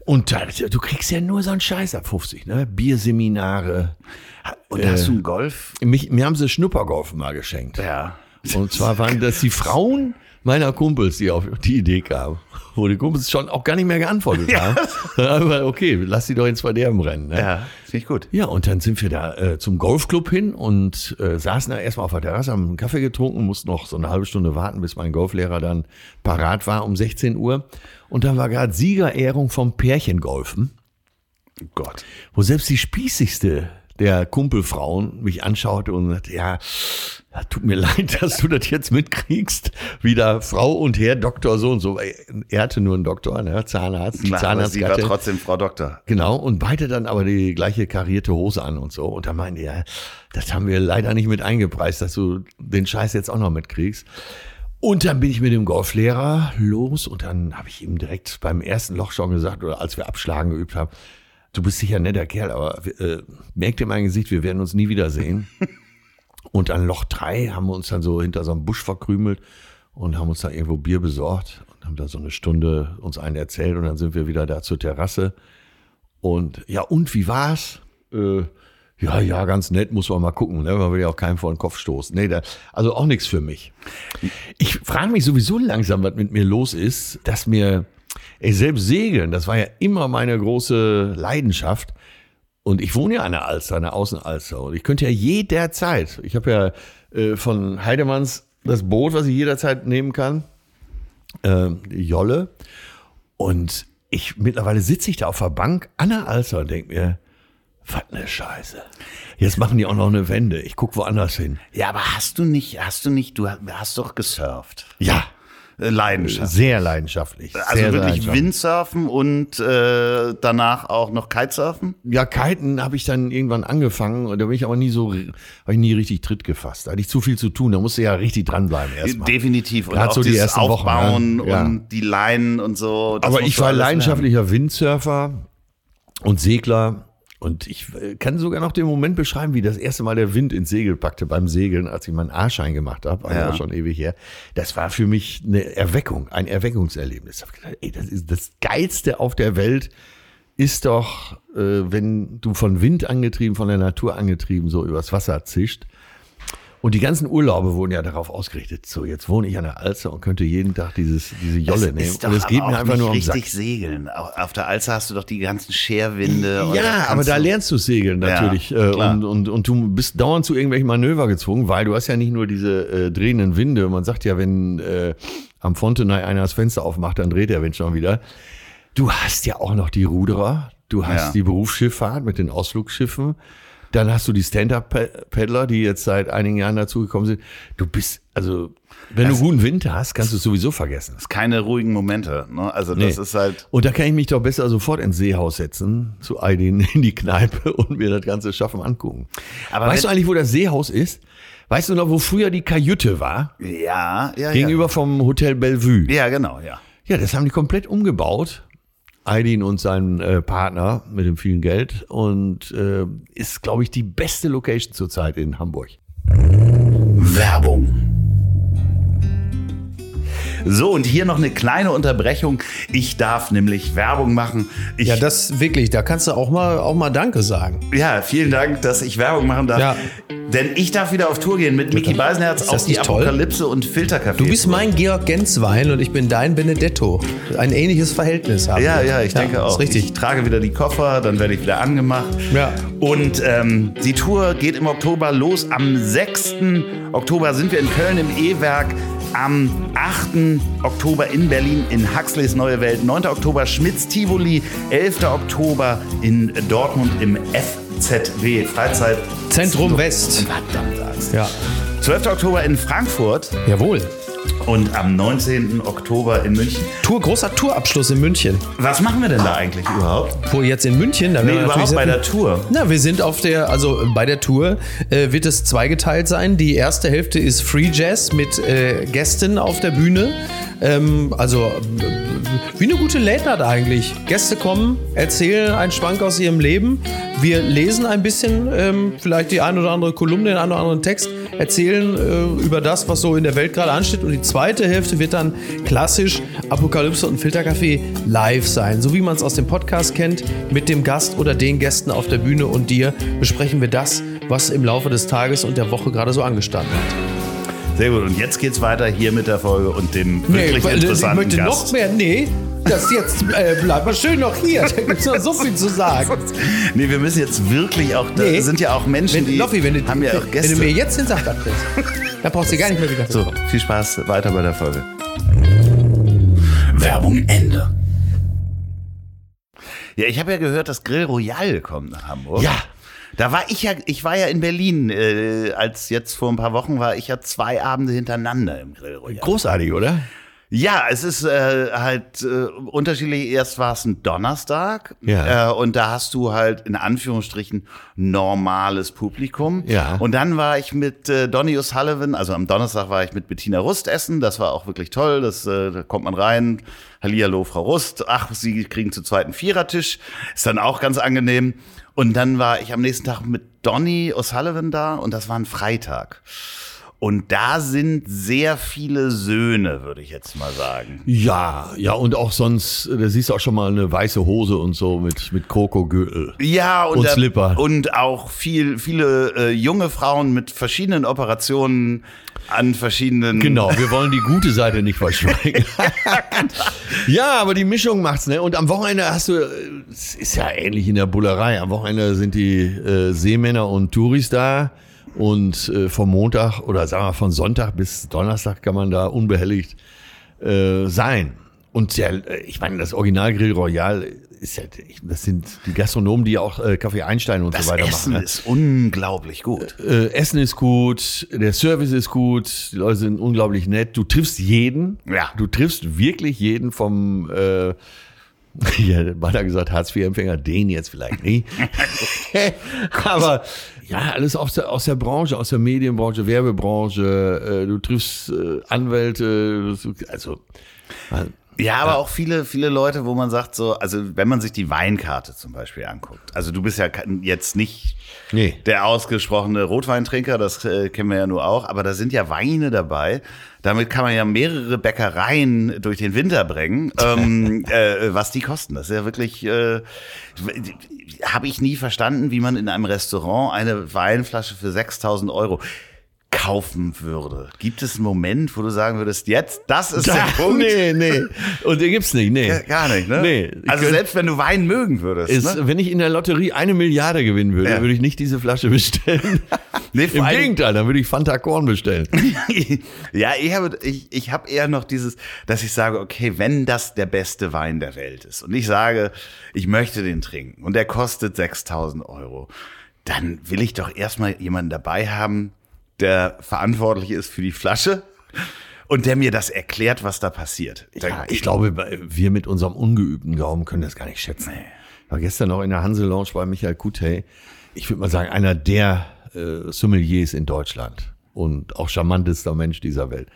Und da, du kriegst ja nur so einen Scheiß ab 50, ne? Bierseminare. Und hast du einen Golf? Mich, mir haben sie Schnuppergolf mal geschenkt. Ja. Und zwar waren das die Frauen meiner Kumpels, die auf die Idee kamen. Wo die Kumpels schon auch gar nicht mehr geantwortet haben. Aber okay, lass sie doch ins Verderben rennen. Ne? Ja, finde ich gut. Ja, und dann sind wir da äh, zum Golfclub hin und äh, saßen da erstmal auf der Terrasse, haben einen Kaffee getrunken, mussten noch so eine halbe Stunde warten, bis mein Golflehrer dann parat war um 16 Uhr. Und dann war gerade Siegerehrung vom Pärchengolfen, Gott. wo selbst die spießigste der Kumpelfrauen mich anschaute und sagte, ja, tut mir leid, dass du das jetzt mitkriegst, wie da Frau und Herr Doktor so und so. Er hatte nur einen Doktor, ne? Zahnarzt, die Klar, aber sie war Zahnarztgattin. trotzdem Frau Doktor. Genau, und beide dann aber die gleiche karierte Hose an und so. Und da meinte er, das haben wir leider nicht mit eingepreist, dass du den Scheiß jetzt auch noch mitkriegst. Und dann bin ich mit dem Golflehrer los und dann habe ich ihm direkt beim ersten Loch schon gesagt, oder als wir Abschlagen geübt haben, du bist sicher ein netter Kerl, aber äh, merk dir mein Gesicht, wir werden uns nie wiedersehen. und an Loch drei haben wir uns dann so hinter so einem Busch verkrümelt und haben uns da irgendwo Bier besorgt und haben da so eine Stunde uns einen erzählt und dann sind wir wieder da zur Terrasse. Und ja, und wie war's? Äh, ja, ja, ganz nett, muss man mal gucken. Ne? Man will ja auch keinem vor den Kopf stoßen. Nee, da, also auch nichts für mich. Ich frage mich sowieso langsam, was mit mir los ist, dass mir, ey, selbst Segeln, das war ja immer meine große Leidenschaft. Und ich wohne ja an der Alster, an der Außenalster. Und ich könnte ja jederzeit, ich habe ja äh, von Heidemanns das Boot, was ich jederzeit nehmen kann, äh, Jolle. Und ich mittlerweile sitze ich da auf der Bank an der Alster und denke mir, was eine Scheiße. Jetzt machen die auch noch eine Wende. Ich guck woanders hin. Ja, aber hast du nicht, hast du nicht, du hast doch gesurft. Ja, Leidenschaft. sehr leidenschaftlich. Also sehr, wirklich leidenschaftlich. Windsurfen und äh, danach auch noch Kitesurfen? Ja, Kiten habe ich dann irgendwann angefangen und da bin ich aber nie so, habe ich nie richtig Tritt gefasst. Da hatte ich zu viel zu tun. Da musste ich ja richtig dranbleiben erstmal. Definitiv. Und Gerade auch so die ersten Wochen, Aufbauen ne? Ja. und die Leinen und so. Aber ich war leidenschaftlicher Windsurfer und Segler. Und ich äh, kann sogar noch den Moment beschreiben, wie das erste Mal der Wind ins Segel packte beim Segeln, als ich meinen A-Schein gemacht habe, also Ja. schon ewig her. Das war für mich eine Erweckung, ein Erweckungserlebnis. Ich gedacht, ey, das ist das Geilste auf der Welt ist doch, äh, wenn du von Wind angetrieben, von der Natur angetrieben, so übers Wasser zischt. Und die ganzen Urlaube wurden ja darauf ausgerichtet. So, jetzt wohne ich an der Alster und könnte jeden Tag dieses, diese Jolle nehmen. Und es geht mir einfach nur um Sack. richtig segeln. Au- Auf der Alster hast du doch die ganzen Scherwinde. Ja, aber da lernst du segeln Ja, natürlich. äh, klar. und, und, und du bist dauernd zu irgendwelchen Manöver gezwungen, weil du hast ja nicht nur diese äh, drehenden Winde. Man sagt ja, wenn äh, am Fontenay einer das Fenster aufmacht, dann dreht der Wind schon wieder. Du hast ja auch noch die Ruderer, du hast Ja. die Berufsschifffahrt mit den Ausflugsschiffen. Dann hast du die Stand-Up-Paddler, die jetzt seit einigen Jahren dazugekommen sind. Du bist, also, wenn Das- du guten Wind hast, kannst du es sowieso vergessen. Das ist keine ruhigen Momente. Ne? Also das Nee. ist halt. Und da kann ich mich doch besser sofort ins Seehaus setzen, zu Aidin in die Kneipe und mir das ganze Schaffen angucken. Aber weißt du eigentlich, wo das Seehaus ist? Weißt du noch, wo früher die Kajüte war? Ja, ja, Gegenüber vom Hotel Bellevue. ja. Ja, genau, ja. Ja, das haben die komplett umgebaut. Aidin und sein äh, Partner mit dem vielen Geld und äh, ist, glaube ich, die beste Location zurzeit in Hamburg. Werbung. So, und hier noch eine kleine Unterbrechung. Ich darf nämlich Werbung machen. Ich, Ja, das wirklich, da kannst du auch mal, auch mal Danke sagen. Ja, vielen Dank, dass ich Werbung machen darf. Ja. Denn ich darf wieder auf Tour gehen mit Mickey Beisenherz auf die toll? Apokalypse und Filtercafé. Du bist mein Georg Genswein und ich bin dein Benedetto. Ein ähnliches Verhältnis haben Ja, wir. ja, ich denke auch. Ist richtig. Ich trage wieder die Koffer, dann werde ich wieder angemacht. Ja. Und ähm, die Tour geht im Oktober los. Am 6. Oktober sind wir in Köln im E-Werk. Am 8. Oktober in Berlin in Huxleys Neue Welt. 9. Oktober Schmitz Tivoli. 11. Oktober in Dortmund im FZW Freizeit Zentrum West. Verdammt sagst. Ja. 12. Oktober in Frankfurt Jawohl. Und am 19. Oktober in München. Tour, großer Tourabschluss in München. Was machen wir denn da eigentlich überhaupt? Wo jetzt in München? Da Nee, wir überhaupt bei der Tour. Na, wir sind auf der, also bei der Tour äh, wird es zweigeteilt sein. Die erste Hälfte ist Free Jazz mit äh, Gästen auf der Bühne. Ähm, also wie eine gute Late Night eigentlich. Gäste kommen, erzählen einen Schwank aus ihrem Leben. Wir lesen ein bisschen, ähm, vielleicht die ein oder andere Kolumne, den einen oder anderen Text, erzählen äh, über das, was so in der Welt gerade ansteht. Und die zweite Hälfte wird dann klassisch Apokalypse und Filterkaffee live sein. So wie man es aus dem Podcast kennt, mit dem Gast oder den Gästen auf der Bühne und dir besprechen wir das, was im Laufe des Tages und der Woche gerade so angestanden hat. Sehr gut. Und jetzt geht's weiter hier mit der Folge und dem wirklich weil, ich interessanten möchte Gast. noch mehr. Nee, das jetzt äh, bleib mal schön noch hier. Da gibt es noch so viel zu sagen. Nee, wir müssen jetzt wirklich auch, da Nee. sind ja auch Menschen, Wenn, die Loffi, wenn du, haben ja auch wenn Gäste. du mir jetzt den Saft abtrittst, dann brauchst du gar nicht mehr wieder. so, viel Spaß weiter bei der Folge. Werbung Ende. Ja, ich habe ja gehört, dass Grill Royal kommt nach Hamburg. Ja. Da war ich ja, ich war ja in Berlin, äh, als jetzt vor ein paar Wochen war ich ja zwei Abende hintereinander im Grill Royal. Großartig, oder? Ja, es ist äh, halt äh, unterschiedlich. Erst war es ein Donnerstag Ja. äh, und da hast du halt in Anführungsstrichen normales Publikum. Ja. Und dann war ich mit äh, Donny O'Sullivan, also am Donnerstag war ich mit Bettina Rust essen. Das war auch wirklich toll. Das, äh, da kommt man rein. Hallihallo, Frau Rust. Ach, Sie kriegen zu zweiten Vierertisch. Ist dann auch ganz angenehm. Und dann war ich am nächsten Tag mit Donny O'Sullivan da und das war ein Freitag. Und da sind sehr viele Söhne, würde ich jetzt mal sagen. Ja, ja, und auch sonst, da siehst du auch schon mal eine weiße Hose und so mit, mit Krokogürtel. Ja, und, Und Slipper. Und auch viel, viele äh, junge Frauen mit verschiedenen Operationen an verschiedenen. Genau, wir wollen die gute Seite nicht verschweigen. ja, aber die Mischung macht's, ne? Und am Wochenende hast du, es ist ja ähnlich in der Bullerei. Am Wochenende sind die äh, Seemänner und Touris da. Und äh, vom Montag oder sagen wir von Sonntag bis Donnerstag kann man da unbehelligt äh, sein. Und ja, äh, ich meine, das Original Grill Royal ist ja, das sind die Gastronomen, die auch äh, Kaffee Einstein und Das so weiter Essen machen. ne? ist unglaublich gut. Äh, Essen ist gut, der Service ist gut, die Leute sind unglaublich nett. Du triffst jeden. Ja. Du triffst wirklich jeden vom, äh, ja, hat gesagt, Hartz-IV-Empfänger, den jetzt vielleicht nicht. Aber ja, alles aus der, aus der Branche, aus der Medienbranche, Werbebranche. Äh, du triffst äh, Anwälte, also man, Ja, aber auch viele, viele Leute, wo man sagt so, also wenn man sich die Weinkarte zum Beispiel anguckt. Also du bist ja jetzt nicht nee. der ausgesprochene Rotweintrinker, das äh, kennen wir ja nur auch, aber da sind ja Weine dabei. Damit kann man ja mehrere Bäckereien durch den Winter bringen. ähm, äh, was die kosten, das ist ja wirklich, äh, habe ich nie verstanden, wie man in einem Restaurant eine Weinflasche für 6000 Euro kaufen würde. Gibt es einen Moment, wo du sagen würdest, jetzt, das ist der Punkt? nee, nee. Und den gibt's nicht, nee. Gar nicht, ne? Nee, ich also könnt- selbst wenn du Wein mögen würdest. Ist, ne? Wenn ich in der Lotterie eine Milliarde gewinnen würde, Ja. würde ich nicht diese Flasche bestellen. Nee, Im Gegenteil, dann würde ich Fanta Korn bestellen. ja, eher, würd- ich, ich habe eher noch dieses, dass ich sage, okay, wenn das der beste Wein der Welt ist und ich sage, ich möchte den trinken und der kostet 6000 Euro, dann will ich doch erstmal jemanden dabei haben, der verantwortlich ist für die Flasche und der mir das erklärt, was da passiert. Ja, ich glaube, wir mit unserem ungeübten Gaumen können das gar nicht schätzen. Ich war gestern noch in der Hanse Lounge bei Michael Kutey. Ich würde mal sagen, einer der äh, Sommeliers in Deutschland und auch charmantester Mensch dieser Welt.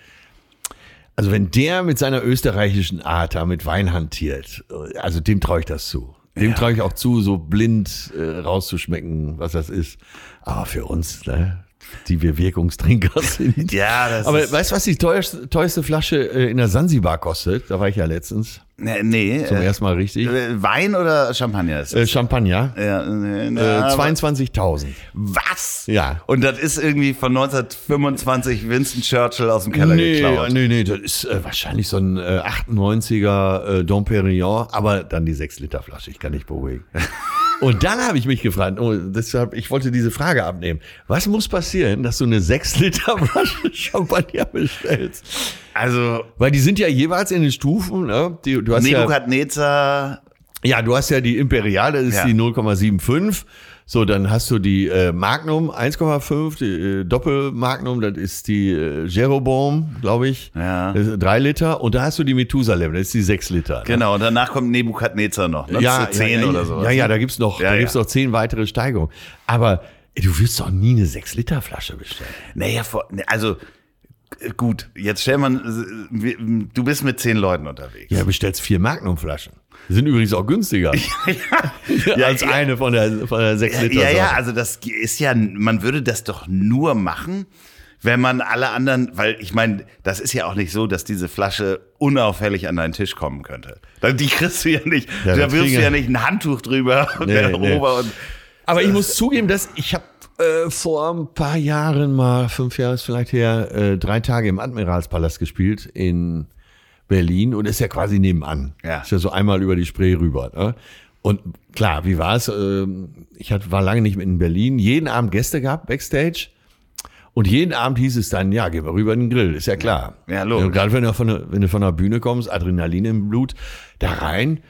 Also wenn der mit seiner österreichischen Art da mit Wein hantiert, also dem traue ich das zu. Dem Ja. traue ich auch zu, so blind äh, rauszuschmecken, was das ist. Aber für uns, ne, die wir Wirkungstrinker sind. Ja, das Aber ist, weißt du, was die teuerste, teuerste Flasche äh, in der Sansibar kostet? Da war ich ja letztens. nee, nee Zum äh, ersten Mal richtig. äh, Wein oder Champagner ist Äh, das? Champagner. ja, äh, Äh, na, aber- 22.000. Was? Ja. Und das ist irgendwie von 1925 Vincent Churchill aus dem Keller Nee, geklaut. nee, nee, das ist äh, wahrscheinlich so ein äh, 98er äh, Dom Perignon, aber dann die 6 Liter Flasche, ich kann nicht beruhigen. Und dann habe ich mich gefragt, oh, deshalb, ich wollte diese Frage abnehmen. Was muss passieren, dass du eine 6 Liter Flasche Champagner bestellst? Also Weil die sind ja jeweils in den Stufen, ne? Die, du hast ja, Nebukadnezar, ja, du hast ja die Imperiale, das ist Ja. die 0,75. So, dann hast du die äh, Magnum 1,5, die äh, Doppelmagnum, das ist die äh, Jeroboam, glaube ich. Ja. Das ist drei Liter. Und da hast du die Methusalem, das ist die sechs Liter. ne? genau, und danach kommt Nebukadnezar noch, ne? Ja, Zu 10 ja, oder ja, so. Ja, ja, da gibt's noch, Ja, da ja. gibt's noch zehn weitere Steigerungen. Aber ey, du wirst doch nie eine 6 Liter Flasche bestellen. Naja, ne, also gut, jetzt stell man, du bist mit 10 Leuten unterwegs. Ja, bestellst vier Magnum-Flaschen. Die sind übrigens auch günstiger Ja, als ja. eine von der, von der 6 Liter. Ja, ja, also das ist ja, man würde das doch nur machen, wenn man alle anderen, weil ich meine, das ist ja auch nicht so, dass diese Flasche unauffällig an deinen Tisch kommen könnte. Die kriegst du ja nicht, Ja, da das wirfst du ja nicht ein Handtuch drüber und Nee, der nee. Ober und Aber ich muss zugeben, dass ich habe äh, vor ein paar Jahren mal, fünf Jahre ist vielleicht her, äh, drei Tage im Admiralspalast gespielt in Berlin und ist ja quasi nebenan. Ja. Ist ja so einmal über die Spree rüber. Ne? Und klar, wie war es? Ähm, ich hat, war lange nicht mehr in Berlin. Jeden Abend Gäste gehabt, Backstage. Und jeden Abend hieß es dann, ja, gehen wir rüber in den Grill, ist ja klar. Ja, logisch. Und Gerade wenn du, von der, wenn du von der Bühne kommst, Adrenalin im Blut, da rein.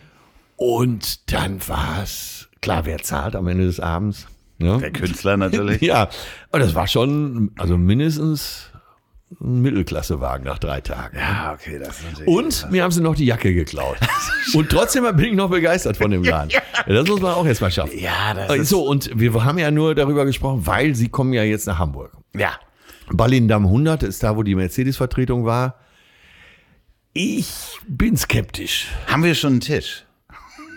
Und dann war es, klar, wer zahlt am Ende des Abends? Ne? der Künstler natürlich. Ja, und das war schon, also mindestens ein Mittelklassewagen nach drei Tagen. Ja, okay, das ist natürlich. Und mir haben sie noch die Jacke geklaut. Und trotzdem bin ich noch begeistert von dem Laden. Ja, das muss man auch erst mal schaffen. Ja, das ist, So, und wir haben ja nur darüber gesprochen, weil sie kommen ja jetzt nach Hamburg. ja. Ballindamm 100 ist da, wo die Mercedes-Vertretung war. Ich bin skeptisch. Haben wir schon einen Tisch?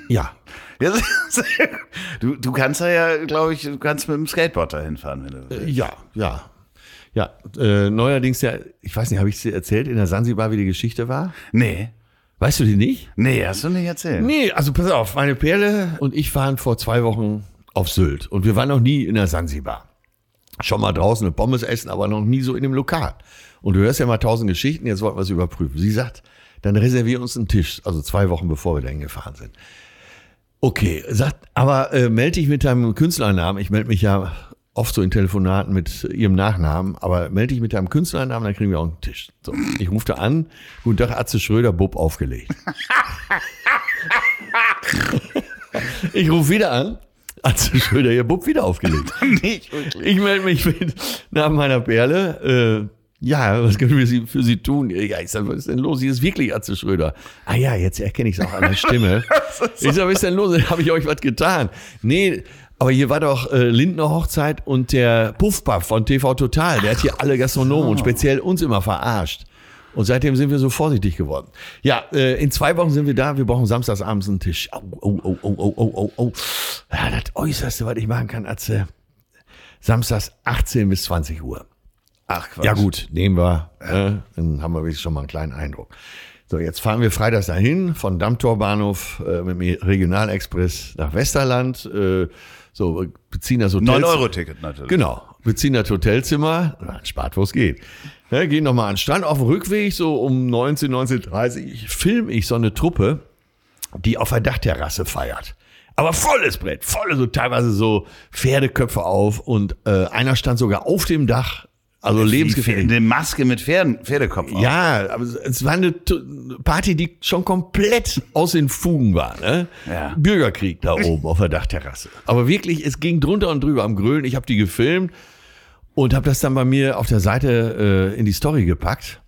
Ja. Du, du kannst da ja, glaube ich, du kannst mit dem Skateboard dahin fahren, wenn du willst. Ja, ja. Ja, äh, neuerdings ja, ich weiß nicht, habe ich dir erzählt in der Sansibar, wie die Geschichte war? Nee. Weißt du die nicht? Nee, hast du nicht erzählt. Nee, also pass auf, meine Perle und ich waren vor zwei Wochen auf Sylt und wir waren noch nie in der Sansibar. Schon mal draußen eine Pommes essen, aber noch nie so in dem Lokal. Und du hörst ja mal tausend Geschichten, jetzt wollten wir es überprüfen. Sie sagt, dann reservier uns einen Tisch, also zwei Wochen bevor wir dahin gefahren sind. Okay, sagt, aber äh, melde dich mit deinem Künstlernamen. Ich melde mich ja oft so in Telefonaten mit ihrem Nachnamen, aber melde dich mit deinem Künstlernamen, dann kriegen wir auch einen Tisch. So, ich rufte an, guten Tag, Atze Schröder, Bub aufgelegt. ich rufe wieder an, Atze Schröder, ihr Bub wieder aufgelegt. Nicht wirklich. Ich melde mich mit Namen meiner Perle. Äh, ja, was können wir sie- für Sie tun? Ja, ich sag, was ist denn los? Hier ist wirklich Atze Schröder. Ah ja, jetzt erkenne ich es auch an der Stimme. Ich sag, was ist denn los? Habe ich euch was getan? Nee, aber hier war doch äh, Lindner Hochzeit und der Puffpuff von TV Total. Der hat hier alle Gastronomen und speziell uns immer verarscht. Und seitdem sind wir so vorsichtig geworden. Ja, äh, in zwei Wochen sind wir da. Wir brauchen samstagsabends einen Tisch. Oh, oh, oh, oh, oh, oh, oh, oh. Ja, das Äußerste, was ich machen kann, Atze. Samstags 18 bis 20 Uhr. Ach, Quatsch. Ja gut, nehmen wir. Äh, dann haben wir wenigstens schon mal einen kleinen Eindruck. So, jetzt fahren wir freitags dahin von Dammtorbahnhof äh, mit dem Regionalexpress nach Westerland. Äh, so, beziehen das Hotel. 9-Euro-Ticket natürlich. Genau. Beziehen das Hotelzimmer, na, spart, wo es geht. Ja, gehen nochmal an den Strand. Auf dem Rückweg, so um 19, 19.30 filme ich so eine Truppe, die auf der Dachterrasse feiert. Aber volles Brett, volle, so teilweise so Pferdeköpfe auf und äh, einer stand sogar auf dem Dach Also lebensgefährlich. Eine Maske mit Pferden, Pferdekopf. auf. Ja, aber es war eine Party, die schon komplett aus den Fugen war. Ne? Ja. Bürgerkrieg da oben auf der Dachterrasse. Aber wirklich, es ging drunter und drüber am Grölen. Ich habe die gefilmt und habe das dann bei mir auf der Seite äh, in die Story gepackt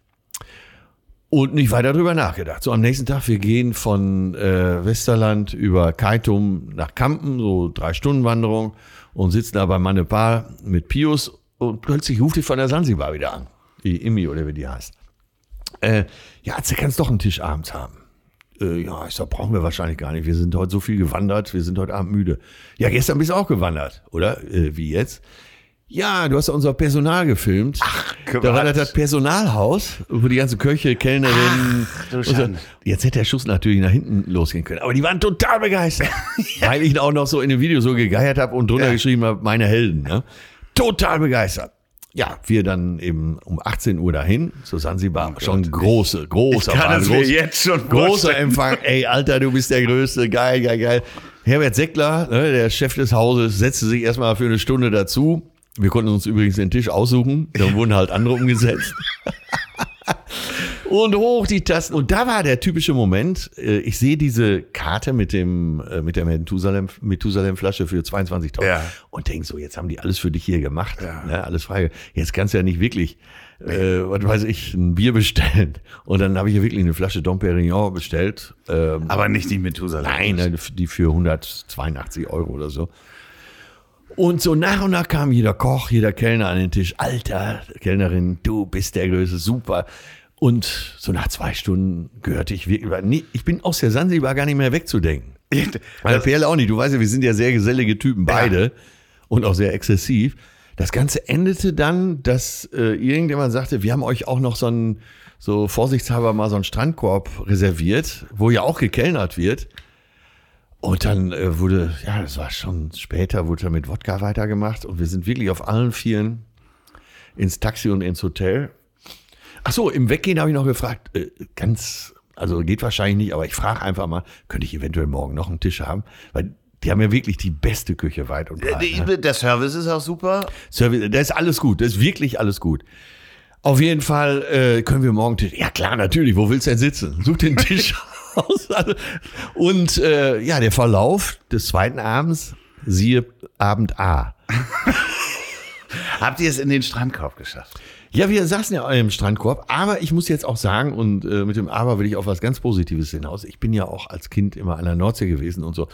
und nicht weiter drüber nachgedacht. So am nächsten Tag, wir gehen von äh, Westerland über Kaitum nach Kampen, so drei Stunden Wanderung und sitzen da bei Mannepal mit Pius und plötzlich ruft die von der Sansibar wieder an. Die Immi oder wie die heißt. Äh, ja, du kannst doch einen Tisch abends haben. Äh, ja, ich sag, brauchen wir wahrscheinlich gar nicht. Wir sind heute so viel gewandert, wir sind heute Abend müde. Ja, gestern bist du auch gewandert, oder? Äh, wie jetzt? Ja, du hast ja unser Personal gefilmt. Ach, Da war das das Personalhaus, wo die ganze Köche, Kellnerin. du und so. Jetzt hätte der Schuss natürlich nach hinten losgehen können. Aber die waren total begeistert. Weil ich auch noch so in dem Video so gegeiert habe und drunter geschrieben habe, meine Helden. Ne? Total begeistert. Ja, wir dann eben um 18 Uhr dahin zu Sansibar. Schon große, großer Ich kann mir groß- jetzt schon Großer. Empfang. Ey, Alter, du bist der Größte. Geil, geil, geil. Herbert Seckler, ne, der Chef des Hauses, setzte sich erstmal für eine Stunde dazu. Wir konnten uns übrigens den Tisch aussuchen. Dann wurden halt andere umgesetzt. Und hoch die Tasten. Und da war der typische Moment. äh, Ich sehe diese Karte mit dem, äh, mit der Methusalem, Methusalem-Flasche für 22.000 Ja. und denk so, jetzt haben die alles für dich hier gemacht. Ne, alles frei. Jetzt kannst du ja nicht wirklich, äh, was weiß ich, ein Bier bestellen. Und dann habe ich ja wirklich eine Flasche Dom Perignon bestellt. Ähm, Aber nicht die Methusalem. Nein, ne, die für 182 Euro oder so. Und so nach und nach kam jeder Koch, jeder Kellner an den Tisch. Alter, Kellnerin, du bist der Größte, super. Und so nach zwei Stunden gehörte ich wirklich, nee, ich bin aus der Sansibar gar nicht mehr wegzudenken. Meine Perle auch nicht. Du weißt ja, wir sind ja sehr gesellige Typen, beide. Und auch sehr exzessiv. Das Ganze endete dann, dass äh, irgendjemand sagte, wir haben euch auch noch so einen, so vorsichtshalber mal so einen Strandkorb reserviert, wo ja auch gekellnert wird. Und dann äh, wurde, ja, das war schon später, wurde dann mit Wodka weitergemacht und wir sind wirklich auf allen Vieren ins Taxi und ins Hotel. Ach so, im Weggehen habe ich noch gefragt, äh, ganz, also geht wahrscheinlich nicht, aber ich frage einfach mal, könnte ich eventuell morgen noch einen Tisch haben? Weil die haben ja wirklich die beste Küche weit und breit. ne? Der Service ist auch super. Service, da ist alles gut, das ist wirklich alles gut. Auf jeden Fall äh, können wir morgen Tisch. Ja klar, natürlich. Wo willst du denn sitzen? Such den Tisch aus. Und äh, ja, der Verlauf des zweiten Abends, siehe Abend A. Habt ihr es in den Strandkorb geschafft? Ja, wir saßen ja im Strandkorb, aber ich muss jetzt auch sagen, und äh, mit dem Aber will ich auf was ganz Positives hinaus. Ich bin ja auch als Kind immer an der Nordsee gewesen und so.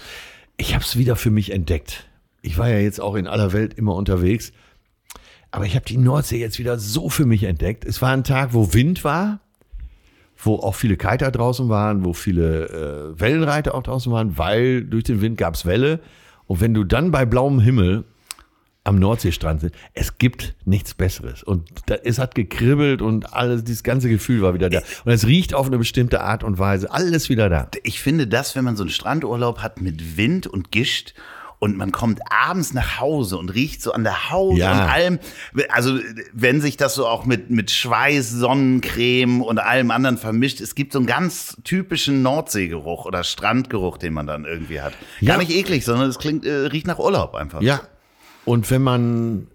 Ich habe es wieder für mich entdeckt. Ich war ja jetzt auch in aller Welt immer unterwegs. Aber ich habe die Nordsee jetzt wieder so für mich entdeckt. Es war ein Tag, wo Wind war, wo auch viele Kiter draußen waren, wo viele äh, Wellenreiter auch draußen waren, weil durch den Wind gab's Welle. Und wenn du dann bei blauem Himmel am Nordseestrand sind, es gibt nichts Besseres. Und da, es hat gekribbelt und alles, dieses ganze Gefühl war wieder da. Und es riecht auf eine bestimmte Art und Weise. Alles wieder da. Ich finde das, wenn man so einen Strandurlaub hat mit Wind und Gischt und man kommt abends nach Hause und riecht so an der Haut Ja. und allem, also wenn sich das so auch mit, mit Schweiß, Sonnencreme und allem anderen vermischt, es gibt so einen ganz typischen Nordseegeruch oder Strandgeruch, den man dann irgendwie hat. Gar Ja. nicht eklig, sondern es klingt, äh, riecht nach Urlaub einfach. Ja. Und wenn man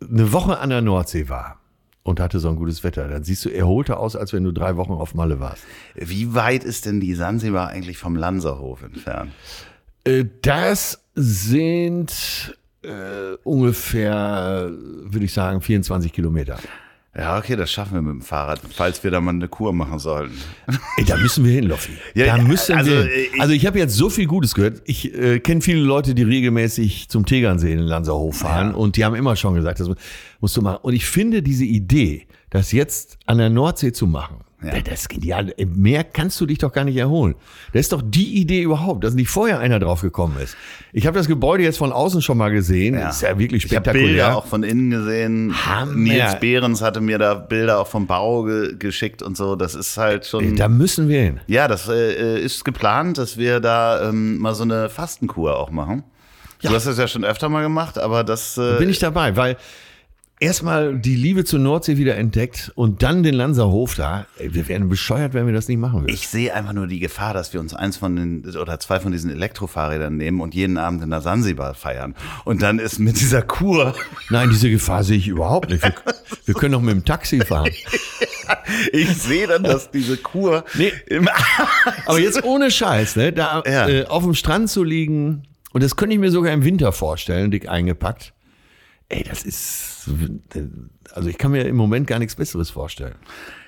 eine Woche an der Nordsee war und hatte so ein gutes Wetter, dann siehst du erholter aus, als wenn du drei Wochen auf Malle warst. Wie weit ist denn die Sansibar eigentlich vom Lanzerhof entfernt? Äh, Das sind äh, ungefähr, würde ich sagen, 24 Kilometer. Ja, okay, das schaffen wir mit dem Fahrrad, falls wir da mal eine Kur machen sollten. Ey, da müssen wir hin, Loffi. Ja, da müssen also, wir äh, hin. Also ich habe jetzt so viel Gutes gehört. Ich äh, kenne viele Leute, die regelmäßig zum Tegernsee in den Lanzerhof fahren und die haben immer schon gesagt, das musst du machen. Und ich finde diese Idee, das jetzt an der Nordsee zu machen, Ja. das ist genial. Mehr kannst du dich doch gar nicht erholen. Das ist doch die Idee überhaupt, dass nicht vorher einer drauf gekommen ist. Ich habe das Gebäude jetzt von außen schon mal gesehen. Ja. Ist ja wirklich Ich habe spektakulär. Bilder auch von innen gesehen. Hammer. Nils Behrens hatte mir da Bilder auch vom Bau ge geschickt und so. Das ist halt schon. da müssen wir hin. ja, das äh, ist geplant, dass wir da ähm, mal so eine Fastenkur auch machen. Du hast das ja schon öfter mal gemacht, aber das. Äh, bin ich dabei, weil erstmal die Liebe zur Nordsee wieder entdeckt und dann den Lanzerhof da. Wir wären bescheuert, wenn wir das nicht machen würden. Ich sehe einfach nur die Gefahr, dass wir uns eins von den oder zwei von diesen Elektrofahrrädern nehmen und jeden Abend in der Sansibar feiern. Und dann ist mit dieser Kur. Nein, diese Gefahr sehe ich überhaupt nicht. Wir, wir können doch mit dem Taxi fahren. Ich sehe dann, dass diese Kur Nee. Aber jetzt ohne Scheiß, ne? Da Ja. äh, auf dem Strand zu liegen, und das könnte ich mir sogar im Winter vorstellen, dick eingepackt. Ey, das ist. Also ich kann mir im Moment gar nichts Besseres vorstellen.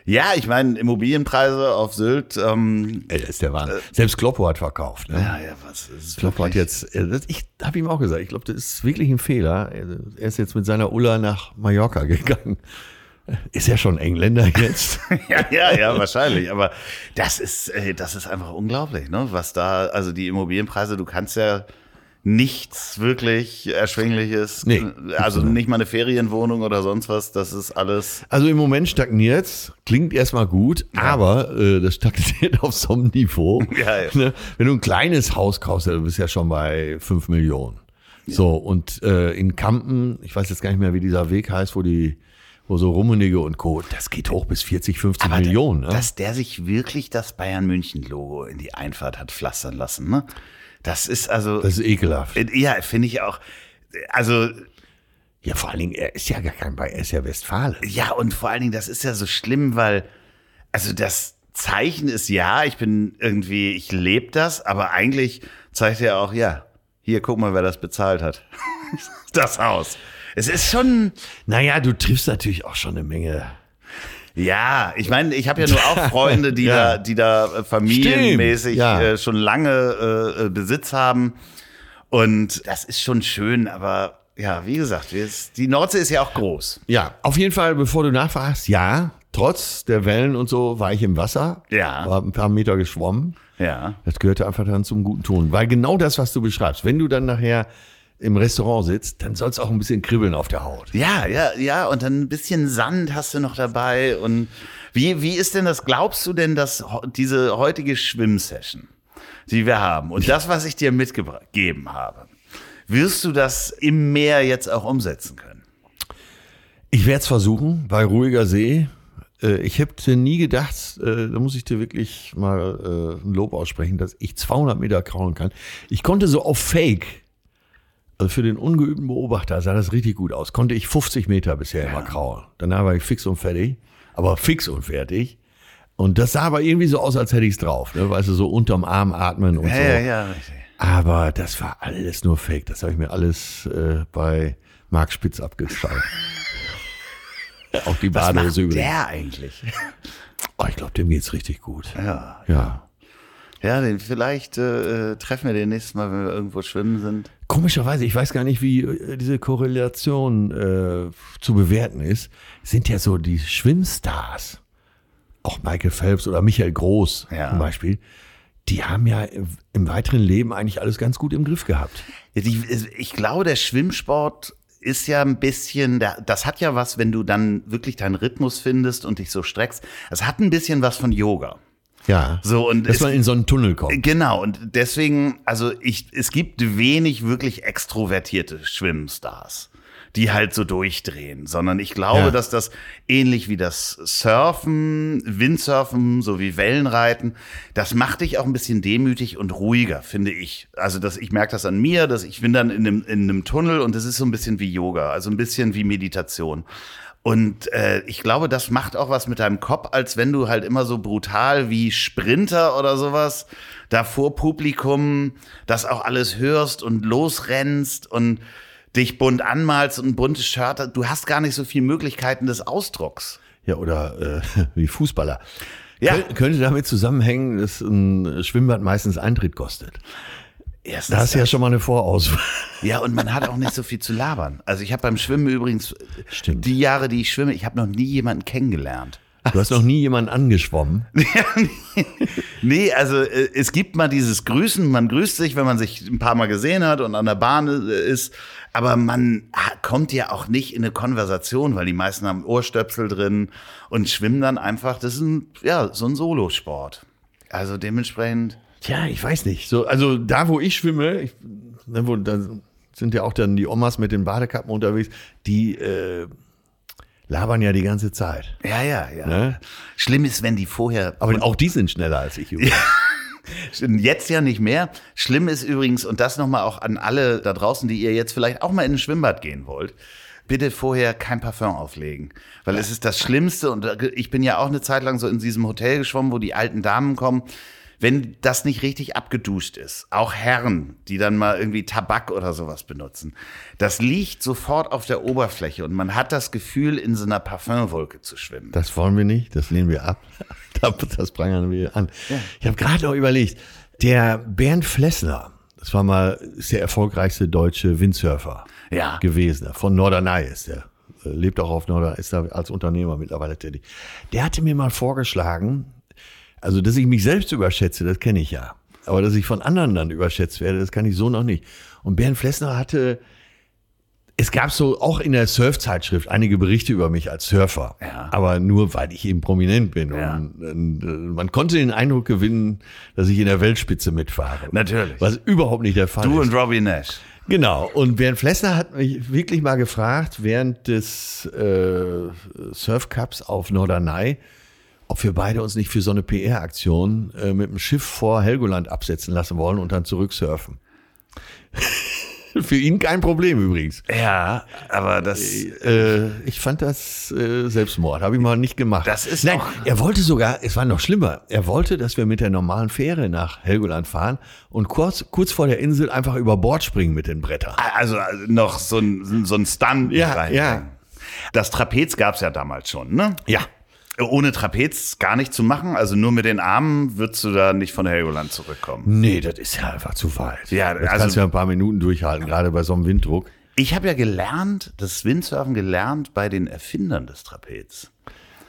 Ja, ich meine, Immobilienpreise auf Sylt. Ähm, Ey, das ist der Wahnsinn. Selbst Kloppo hat verkauft. Ne? ja, ja, was ist Kloppo hat jetzt, äh, ich habe ihm auch gesagt, ich glaube, das ist wirklich ein Fehler. Er ist jetzt mit seiner Ulla nach Mallorca gegangen. Ist ja schon Engländer jetzt. ja, ja, ja, wahrscheinlich. Aber das ist, äh, das ist einfach unglaublich, ne? Was da, also die Immobilienpreise, du kannst ja nichts wirklich Erschwingliches, Nee, also nicht. mal eine Ferienwohnung oder sonst was, das ist alles. Also im Moment stagniert's, klingt erstmal gut, aber äh, das stagniert auf so einem Niveau. Ja, ja. Ne? Wenn du ein kleines Haus kaufst, dann bist du ja schon bei 5 Millionen. So, und äh, in Kampen, ich weiß jetzt gar nicht mehr, wie dieser Weg heißt, wo die, wo so Rummenigge und Co., das geht hoch bis 40, 50 Aber Millionen. Ne? Dass der sich wirklich das Bayern-München-Logo in die Einfahrt hat pflastern lassen, ne? Das ist also, Das ist ekelhaft. äh, ja, finde ich auch, also, Ja, vor allen Dingen, er ist ja gar kein Bayer, er ist ja Westfale. Ja, und vor allen Dingen, das ist ja so schlimm, weil, also das Zeichen ist ja, ich bin irgendwie, ich lebe das, aber eigentlich zeigt er auch, ja, hier, guck mal, wer das bezahlt hat. das Haus. Es ist schon, Naja, du triffst natürlich auch schon eine Menge. Ja, ich meine, ich habe ja nur auch Freunde, die Ja. da, die da äh, familienmäßig ja. äh, schon lange äh, äh, Besitz haben. Und das ist schon schön, aber ja, wie gesagt, die Nordsee ist ja auch groß. Ja, auf jeden Fall, bevor du nachfragst, ja, trotz der Wellen und so war ich im Wasser. Ja. War ein paar Meter geschwommen. Ja. Das gehörte einfach dann zum guten Ton. Weil genau das, was du beschreibst, wenn du dann nachher im Restaurant sitzt, dann soll es auch ein bisschen kribbeln auf der Haut. Ja, ja, ja, und dann ein bisschen Sand hast du noch dabei. Und wie, wie ist denn das, glaubst du denn, dass diese heutige Schwimmsession, die wir haben, und das, was ich dir mitgegeben habe, wirst du das im Meer jetzt auch umsetzen können? Ich werde es versuchen, bei ruhiger See. Äh, Ich hätte nie gedacht, äh, da muss ich dir wirklich mal äh, ein Lob aussprechen, dass ich 200 Meter kraulen kann. Ich konnte so auf Fake, also für den ungeübten Beobachter sah das richtig gut aus, konnte ich 50 Meter bisher immer kraulen. Danach war ich fix und fertig, aber fix und fertig. Und das sah aber irgendwie so aus, als hätte ich es drauf. Ne? Weißt du, so unterm Arm atmen und so. ja, richtig. Aber das war alles nur Fake. Das habe ich mir alles äh, bei Marc Spitz abgeschaut. Auch die Was Badehose macht übrigens. der eigentlich? Oh, ich glaube, dem geht's richtig gut. Ja, Ja. ja den, vielleicht äh, äh, treffen wir den nächsten Mal, wenn wir irgendwo schwimmen sind. Komischerweise, ich weiß gar nicht, wie äh, diese Korrelation äh, zu bewerten ist. Sind ja so die Schwimmstars, auch Michael Phelps oder Michael Groß Ja. zum Beispiel, die haben ja im weiteren Leben eigentlich alles ganz gut im Griff gehabt. Die, ich glaube, der Schwimmsport ist ja ein bisschen, das hat ja was, wenn du dann wirklich deinen Rhythmus findest und dich so streckst. Es hat ein bisschen was von Yoga. Ja. So, und Dass es- man in so einen Tunnel kommt. Genau, und deswegen, also ich, es gibt wenig wirklich extrovertierte Schwimmstars, die halt so durchdrehen, sondern ich glaube, Ja. dass das ähnlich wie das Surfen, Windsurfen sowie Wellenreiten, das macht dich auch ein bisschen demütig und ruhiger, finde ich. Also, dass ich merke das an mir, dass ich bin dann in einem, in einem Tunnel und es ist so ein bisschen wie Yoga, also ein bisschen wie Meditation. Und äh, ich glaube, das macht auch was mit deinem Kopf, als wenn du halt immer so brutal wie Sprinter oder sowas da vor Publikum das auch alles hörst und losrennst und dich bunt anmalst und ein buntes Shirt. Du hast gar nicht so viele Möglichkeiten des Ausdrucks. Ja, oder äh, wie Fußballer. Ja. Kön könnte damit zusammenhängen, dass ein Schwimmbad meistens Eintritt kostet. Erstens Da hast du ja schon mal eine Vorauswahl. Ja, und man hat auch nicht so viel zu labern. Also ich habe beim Schwimmen übrigens, Stimmt. die Jahre, die ich schwimme, ich habe noch nie jemanden kennengelernt. Du hast noch nie jemanden angeschwommen. Nee, also äh, es gibt mal dieses Grüßen, man grüßt sich, wenn man sich ein paar Mal gesehen hat und an der Bahn äh, ist, aber man ha- kommt ja auch nicht in eine Konversation, weil die meisten haben Ohrstöpsel drin und schwimmen dann einfach, das ist ein, ja, so ein Solosport. Also dementsprechend, Tja, ich weiß nicht. So, also da, wo ich schwimme, ich, ne, wo, da sind ja auch dann die Omas mit den Badekappen unterwegs, die, äh, labern ja die ganze Zeit. Ja, ja, ja. Ne? Schlimm ist, wenn die vorher. Aber auch die sind schneller als ich. Jetzt ja nicht mehr. Schlimm ist übrigens, und das nochmal auch an alle da draußen, die ihr jetzt vielleicht auch mal in ein Schwimmbad gehen wollt, bitte vorher kein Parfum auflegen. Weil es ist das Schlimmste, und ich bin ja auch eine Zeit lang so in diesem Hotel geschwommen, wo die alten Damen kommen. Wenn das nicht richtig abgeduscht ist, auch Herren, die dann mal irgendwie Tabak oder sowas benutzen, das liegt sofort auf der Oberfläche und man hat das Gefühl, in so einer Parfumwolke zu schwimmen. Das wollen wir nicht, das lehnen wir ab. Das prangern wir an. Ich habe gerade noch überlegt, der Bernd Flessner, das war mal der erfolgreichste deutsche Windsurfer Ja. gewesen, von Norderney ist der. äh, Lebt auch auf Norderney, ist da als Unternehmer mittlerweile tätig. Der hatte mir mal vorgeschlagen, also dass ich mich selbst überschätze, das kenne ich ja. Aber dass ich von anderen dann überschätzt werde, das kann ich so noch nicht. Und Bernd Flessner hatte, es gab so auch in der Surfzeitschrift einige Berichte über mich als Surfer. Ja. Aber nur, weil ich eben prominent bin. Ja. Und, und, äh, man konnte den Eindruck gewinnen, dass ich in der Weltspitze mitfahre. Natürlich. Was überhaupt nicht der Fall Du ist. und Robbie Nash. Genau. Und Bernd Flessner hat mich wirklich mal gefragt, während des äh, Surfcups auf Norderney, ob wir beide uns nicht für so eine PR-Aktion äh, mit dem Schiff vor Helgoland absetzen lassen wollen und dann zurücksurfen. für ihn kein Problem übrigens. Ja, aber das. Äh, ich fand das äh, Selbstmord, habe ich mal nicht gemacht. Das ist Nein, er wollte sogar, es war noch schlimmer, er wollte, dass wir mit der normalen Fähre nach Helgoland fahren und kurz, kurz vor der Insel einfach über Bord springen mit den Brettern. Also also noch so ein, so ein Stunt Ja, reinbringen. ja. Das Trapez gab's ja damals schon, ne? Ja. Ohne Trapez gar nicht zu machen, also nur mit den Armen würdest du da nicht von Helgoland zurückkommen. Nee, das ist ja einfach zu weit. Ja, das also- kannst du ja ein paar Minuten durchhalten, gerade bei so einem Winddruck. Ich habe ja gelernt, das Windsurfen gelernt bei den Erfindern des Trapez.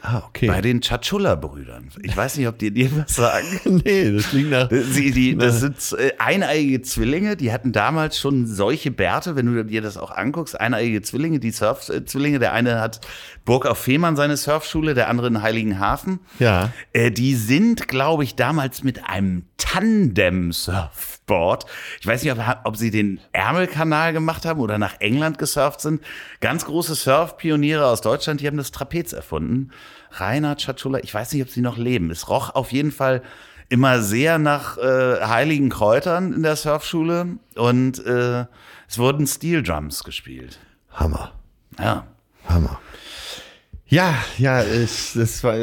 Ah, okay. Bei den Chachulla-Brüdern. Ich weiß nicht, ob die dir was sagen. nee, das klingt nach. Sie, die, das sind äh, eineige Zwillinge, die hatten damals schon solche Bärte, wenn du dir das auch anguckst, eineige Zwillinge, die Surf-Zwillinge, der eine hat Burg auf Fehmarn seine Surfschule, der andere in Heiligenhafen. Ja. Äh, die sind, glaube ich, damals mit einem Tandem-Surfboard, ich weiß nicht, ob, ob sie den Ärmelkanal gemacht haben oder nach England gesurft sind, ganz große Surfpioniere aus Deutschland, die haben das Trapez erfunden. Rainer Chatschula, ich weiß nicht, ob sie noch leben. Es roch auf jeden Fall immer sehr nach äh, heiligen Kräutern in der Surfschule und äh, es wurden Steel Drums gespielt. Hammer. Ja. Hammer. Ja, ja, es, das war.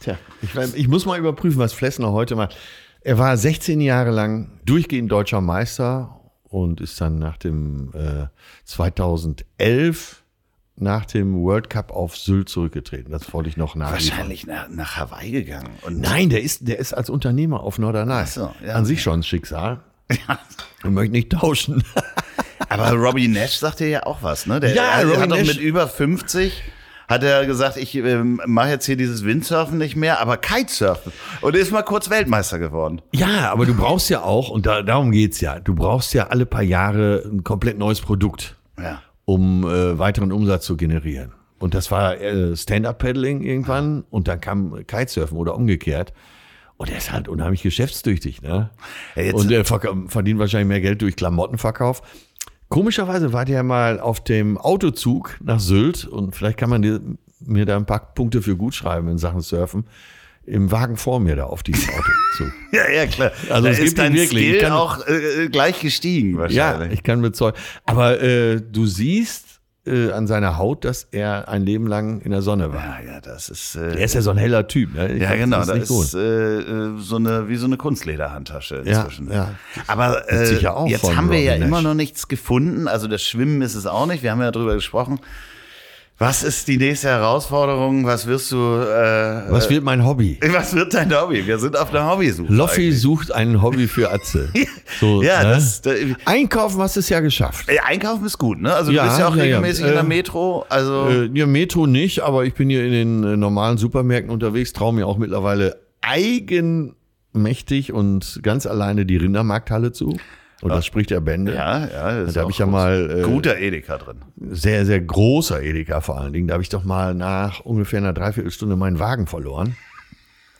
Tja, ich, ich muss mal überprüfen, was Flessner heute macht. Er war 16 Jahre lang durchgehend deutscher Meister und ist dann nach dem äh, 2011 nach dem World Cup auf Sylt zurückgetreten. Das wollte ich noch nachliefern. Wahrscheinlich nach, nach Hawaii gegangen. Und Nein, der ist, der ist als Unternehmer auf Norderney. so, ja. An sich schon ein Schicksal. Ich möchte nicht tauschen. Aber Robbie Nash sagt dir ja auch was, ne? Der Ja, er Robbie hat doch mit über 50 hat er gesagt, ich ähm, mache jetzt hier dieses Windsurfen nicht mehr, aber Kitesurfen. Und ist mal kurz Weltmeister geworden. Ja, aber du brauchst ja auch, und da, darum geht's ja, du brauchst ja alle paar Jahre ein komplett neues Produkt, Ja. Um äh, weiteren Umsatz zu generieren. Und das war äh, Stand-Up-Paddling irgendwann und dann kam Kitesurfen oder umgekehrt. Und er ist halt unheimlich geschäftstüchtig, ne? Ja, und er verdient wahrscheinlich mehr Geld durch Klamottenverkauf. Komischerweise war der mal auf dem Autozug nach Sylt und vielleicht kann man mir da ein paar Punkte für gut schreiben in Sachen Surfen. Im Wagen vor mir da auf diesem Autozug. Ja, ja, klar. Also da es ist gibt dein wirklich. Ich Skill kann- auch äh, gleich gestiegen Ja, wahrscheinlich. ich kann bezeugen. Aber äh, du siehst äh, an seiner Haut, dass er ein Leben lang in der Sonne war. Ja, ja, das ist. Er Äh, ist ja so ein heller Typ. Ne? Ich ja, glaub, genau. Das Das ist nicht ist äh, äh, so eine wie so eine Kunstlederhandtasche Ja, inzwischen. ja. Aber äh, sicher auch jetzt haben wir ja immer noch nichts gefunden. Also das Schwimmen ist es auch nicht. Wir haben ja drüber gesprochen. Was ist die nächste Herausforderung? Was wirst du? Äh, Was wird mein Hobby? was wird dein Hobby? Wir sind auf einer Hobbysuche. Loffi eigentlich. sucht ein Hobby für Atze. So, Ja, ne? das, da, Einkaufen hast du es ja geschafft. Ey, Einkaufen ist gut, ne? Also Ja, du bist ja auch ja, ja. regelmäßig in der Ähm, Metro. Also Äh, ja, Metro nicht, aber ich bin hier in den äh, normalen Supermärkten unterwegs, traue mir auch mittlerweile eigenmächtig und ganz alleine die Rindermarkthalle zu. Und das spricht ja Bände. ja, ja. Da hab auch ich ja mal, äh, guter Edeka drin. sehr, sehr großer Edeka vor allen Dingen. Da habe ich doch mal nach ungefähr einer Dreiviertelstunde meinen Wagen verloren.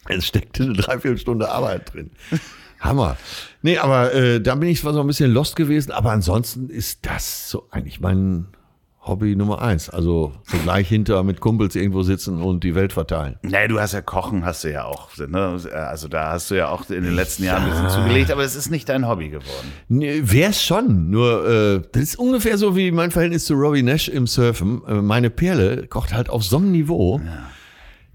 Es steckte eine Dreiviertelstunde Arbeit drin. Hammer. Nee, aber äh, da bin ich zwar so ein bisschen lost gewesen, aber ansonsten ist das so eigentlich mein Hobby Nummer eins. Also so gleich hinter mit Kumpels irgendwo sitzen und die Welt verteilen. Naja, du hast ja Kochen, hast du ja auch. Ne? Also da hast du ja auch in den letzten Jahren ein bisschen zugelegt, aber es ist nicht dein Hobby geworden. Nee, wär's schon. Nur, äh, das ist ungefähr so wie mein Verhältnis zu Robbie Nash im Surfen. Äh, meine Perle kocht halt auf so einem Niveau.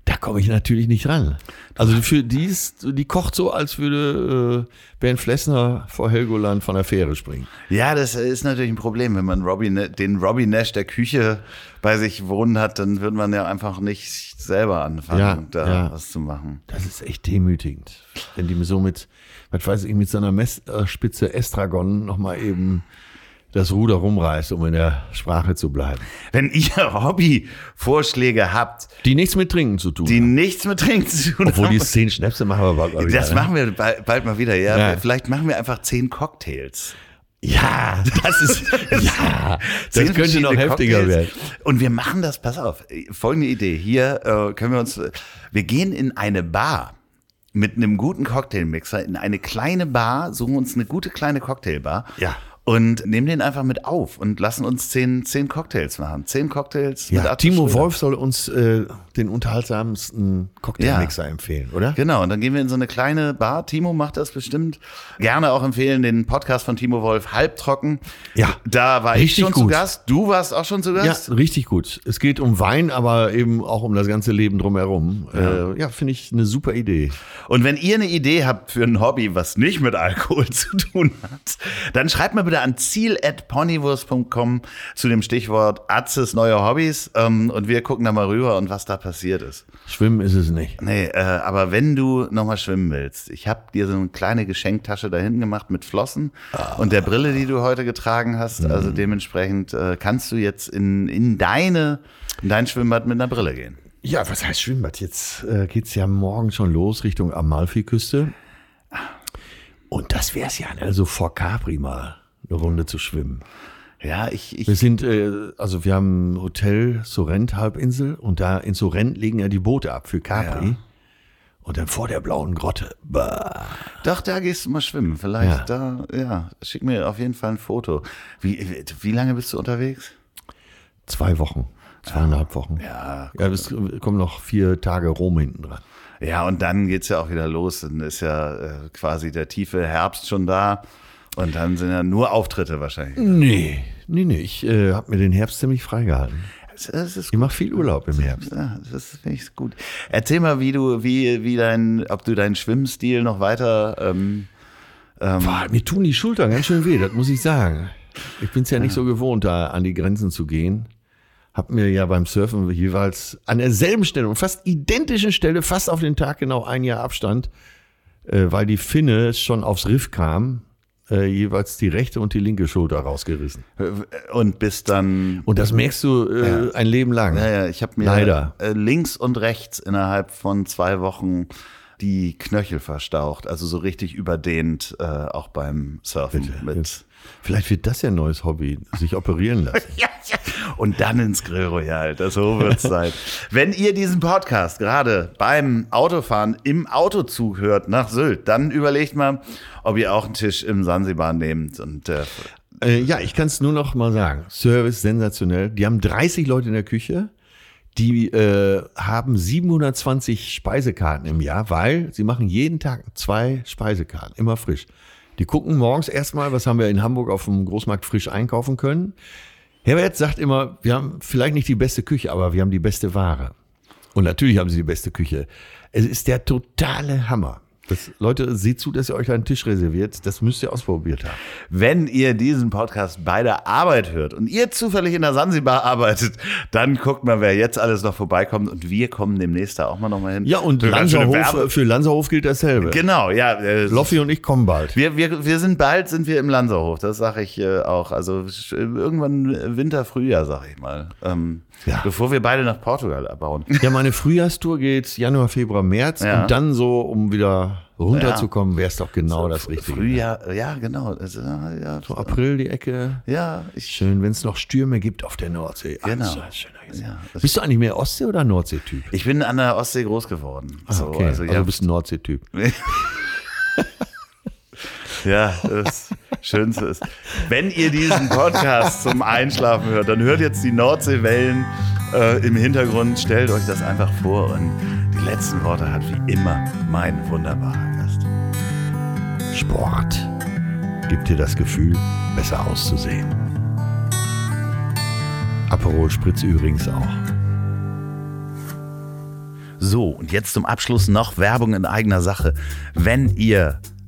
Da komme ich natürlich nicht ran. Also für die ist, die kocht so, als würde äh, Bernd Flessner vor Helgoland von der Fähre springen. Ja, das ist natürlich ein Problem. Wenn man Robbie, Ne- den Robbie Nash der Küche bei sich wohnen hat, dann wird man ja einfach nicht selber anfangen, Ja, da ja. was zu machen. Das ist echt demütigend. Wenn die mir so mit, was weiß ich, mit so einer Messerspitze Estragon nochmal eben das Ruder rumreißt, um in der Sprache zu bleiben. Wenn ihr Hobbyvorschläge habt, Die nichts mit Trinken zu tun die haben. nichts mit Trinken zu tun Obwohl haben, die zehn Schnäpse machen wir bald mal wieder. das ne? machen wir bald, bald mal wieder. Ja, Ja. vielleicht machen wir einfach zehn Cocktails. Ja, das ist, ja, das könnte noch heftiger Cocktails. werden. Und wir machen das, pass auf, folgende Idee. Hier äh, können wir uns, wir gehen in eine Bar mit einem guten Cocktailmixer, in eine kleine Bar, suchen uns eine gute kleine Cocktailbar. Ja. Und nehmen den einfach mit auf und lassen uns zehn, zehn Cocktails machen. Zehn Cocktails mit Ja, Arthur Timo Schröder. Wolf soll uns äh, den unterhaltsamsten Cocktailmixer empfehlen, oder? Genau, und dann gehen wir in so eine kleine Bar. Timo macht das bestimmt. Gerne auch empfehlen den Podcast von Timo Wolf, Halbtrocken. Ja, Da war ich schon zu gut. Gast. Du warst auch schon zu Ja, Gast? richtig gut. Es geht um Wein, aber eben auch um das ganze Leben drumherum. Ja, äh, ja finde ich eine super Idee. Und wenn ihr eine Idee habt für ein Hobby, was nicht mit Alkohol zu tun hat, dann schreibt mal bitte an ziel.ponywurst.com zu dem Stichwort Atzes neue Hobbys ähm, und wir gucken da mal rüber und was da passiert ist. Schwimmen ist es nicht. Nee, äh, aber wenn du nochmal schwimmen willst, ich habe dir so eine kleine Geschenktasche dahin gemacht mit Flossen und der Brille, die du heute getragen hast. Also dementsprechend äh, kannst du jetzt in, in deine in dein Schwimmbad mit einer Brille gehen. Ja, was heißt Schwimmbad? Jetzt äh, geht's ja morgen schon los Richtung Amalfiküste. Und das wär's ja, ne? also vor Capri mal eine Runde zu schwimmen. Ja, ich, ich Wir sind, äh, also wir haben Hotel Sorrent Halbinsel und da in Sorrent legen ja die Boote ab für Capri. Ja. Und dann vor der blauen Grotte. Bah. Doch, da gehst du mal schwimmen. Vielleicht Ja. da, ja, schick mir auf jeden Fall ein Foto. Wie, wie, lange bist du unterwegs? Zwei Wochen, zweieinhalb Wochen. Ja, Ja, es kommen noch vier Tage Rom hinten dran. Ja, und dann geht's ja auch wieder los. Dann ist ja äh, quasi der tiefe Herbst schon da. Und dann sind ja nur Auftritte wahrscheinlich. Nee, nee, nee. Ich äh, habe mir den Herbst ziemlich freigehalten. Ich mache viel Urlaub im Herbst. Ja, das finde ich gut. Erzähl mal, wie du, wie, wie dein, ob du deinen Schwimmstil noch weiter. Ähm, Boah, mir tun die Schultern ganz schön weh, das muss ich sagen. Ich bin es ja nicht so gewohnt, da an die Grenzen zu gehen. Hab mir ja beim Surfen jeweils an derselben Stelle und fast identischen Stelle, fast auf den Tag genau ein Jahr Abstand, äh, weil die Finne schon aufs Riff kam, äh, jeweils die rechte und die linke Schulter rausgerissen. und bis dann. Und das merkst du äh, ein Leben lang. Naja, ich habe mir Leider. äh, links und rechts innerhalb von zwei Wochen die Knöchel verstaucht, also so richtig überdehnt, äh, auch beim Surfen. Mit, Vielleicht wird das ja ein neues Hobby, sich operieren lassen. ja, ja. Und dann ins Grill Royal, das so wird's sein. Wenn ihr diesen Podcast gerade beim Autofahren im Autozug hört nach Sylt, dann überlegt mal, ob ihr auch einen Tisch im Sansibar nehmt und äh, Äh, ja, ich kann es nur noch mal sagen. Service sensationell. Die haben 30 Leute in der Küche. Die äh, haben 720 Speisekarten im Jahr, weil sie machen jeden Tag zwei Speisekarten, immer frisch. Die gucken morgens erstmal, was haben wir in Hamburg auf dem Großmarkt frisch einkaufen können. Herbert sagt immer, wir haben vielleicht nicht die beste Küche, aber wir haben die beste Ware. Und natürlich haben sie die beste Küche. Es ist der totale Hammer. Das, Leute, seht zu, dass ihr euch einen Tisch reserviert. Das müsst ihr ausprobiert haben. Wenn ihr diesen Podcast bei der Arbeit hört und ihr zufällig in der Sansibar arbeitet, dann guckt mal, wer jetzt alles noch vorbeikommt und wir kommen demnächst da auch mal noch mal hin. Ja, und Für Lanzerhof, Werbe- für Lanzerhof gilt dasselbe. Genau, ja. Äh, Loffi und ich kommen bald. wir, wir, wir sind bald, sind wir im Lanzerhof, das sage ich äh, auch. Also irgendwann Winter, Frühjahr, sag ich mal. Ähm, Ja. Bevor wir beide nach Portugal abbauen. Ja, meine Frühjahrstour geht Januar, Februar, März. Ja. Und dann so, um wieder runterzukommen, wäre es doch genau das Richtige. Frühjahr, ja, genau. Also, ja, So April die Ecke. ja, ich, Schön, wenn es noch Stürme gibt auf der Nordsee. Ach, Genau. so. Ja, Bist du eigentlich mehr Ostsee- oder Nordsee-Typ? ich bin an der Ostsee groß geworden. So, okay, also, also, ja, du bist ein Nordsee-Typ. ja das, Schönste ist, wenn ihr diesen Podcast zum Einschlafen hört, dann hört jetzt die Nordseewellen äh, im Hintergrund. Stellt euch das einfach vor und die letzten Worte hat wie immer mein wunderbarer Gast. Sport gibt dir das Gefühl, besser auszusehen. Aperol Spritz übrigens auch. So, und jetzt zum Abschluss noch Werbung in eigener Sache. Wenn ihr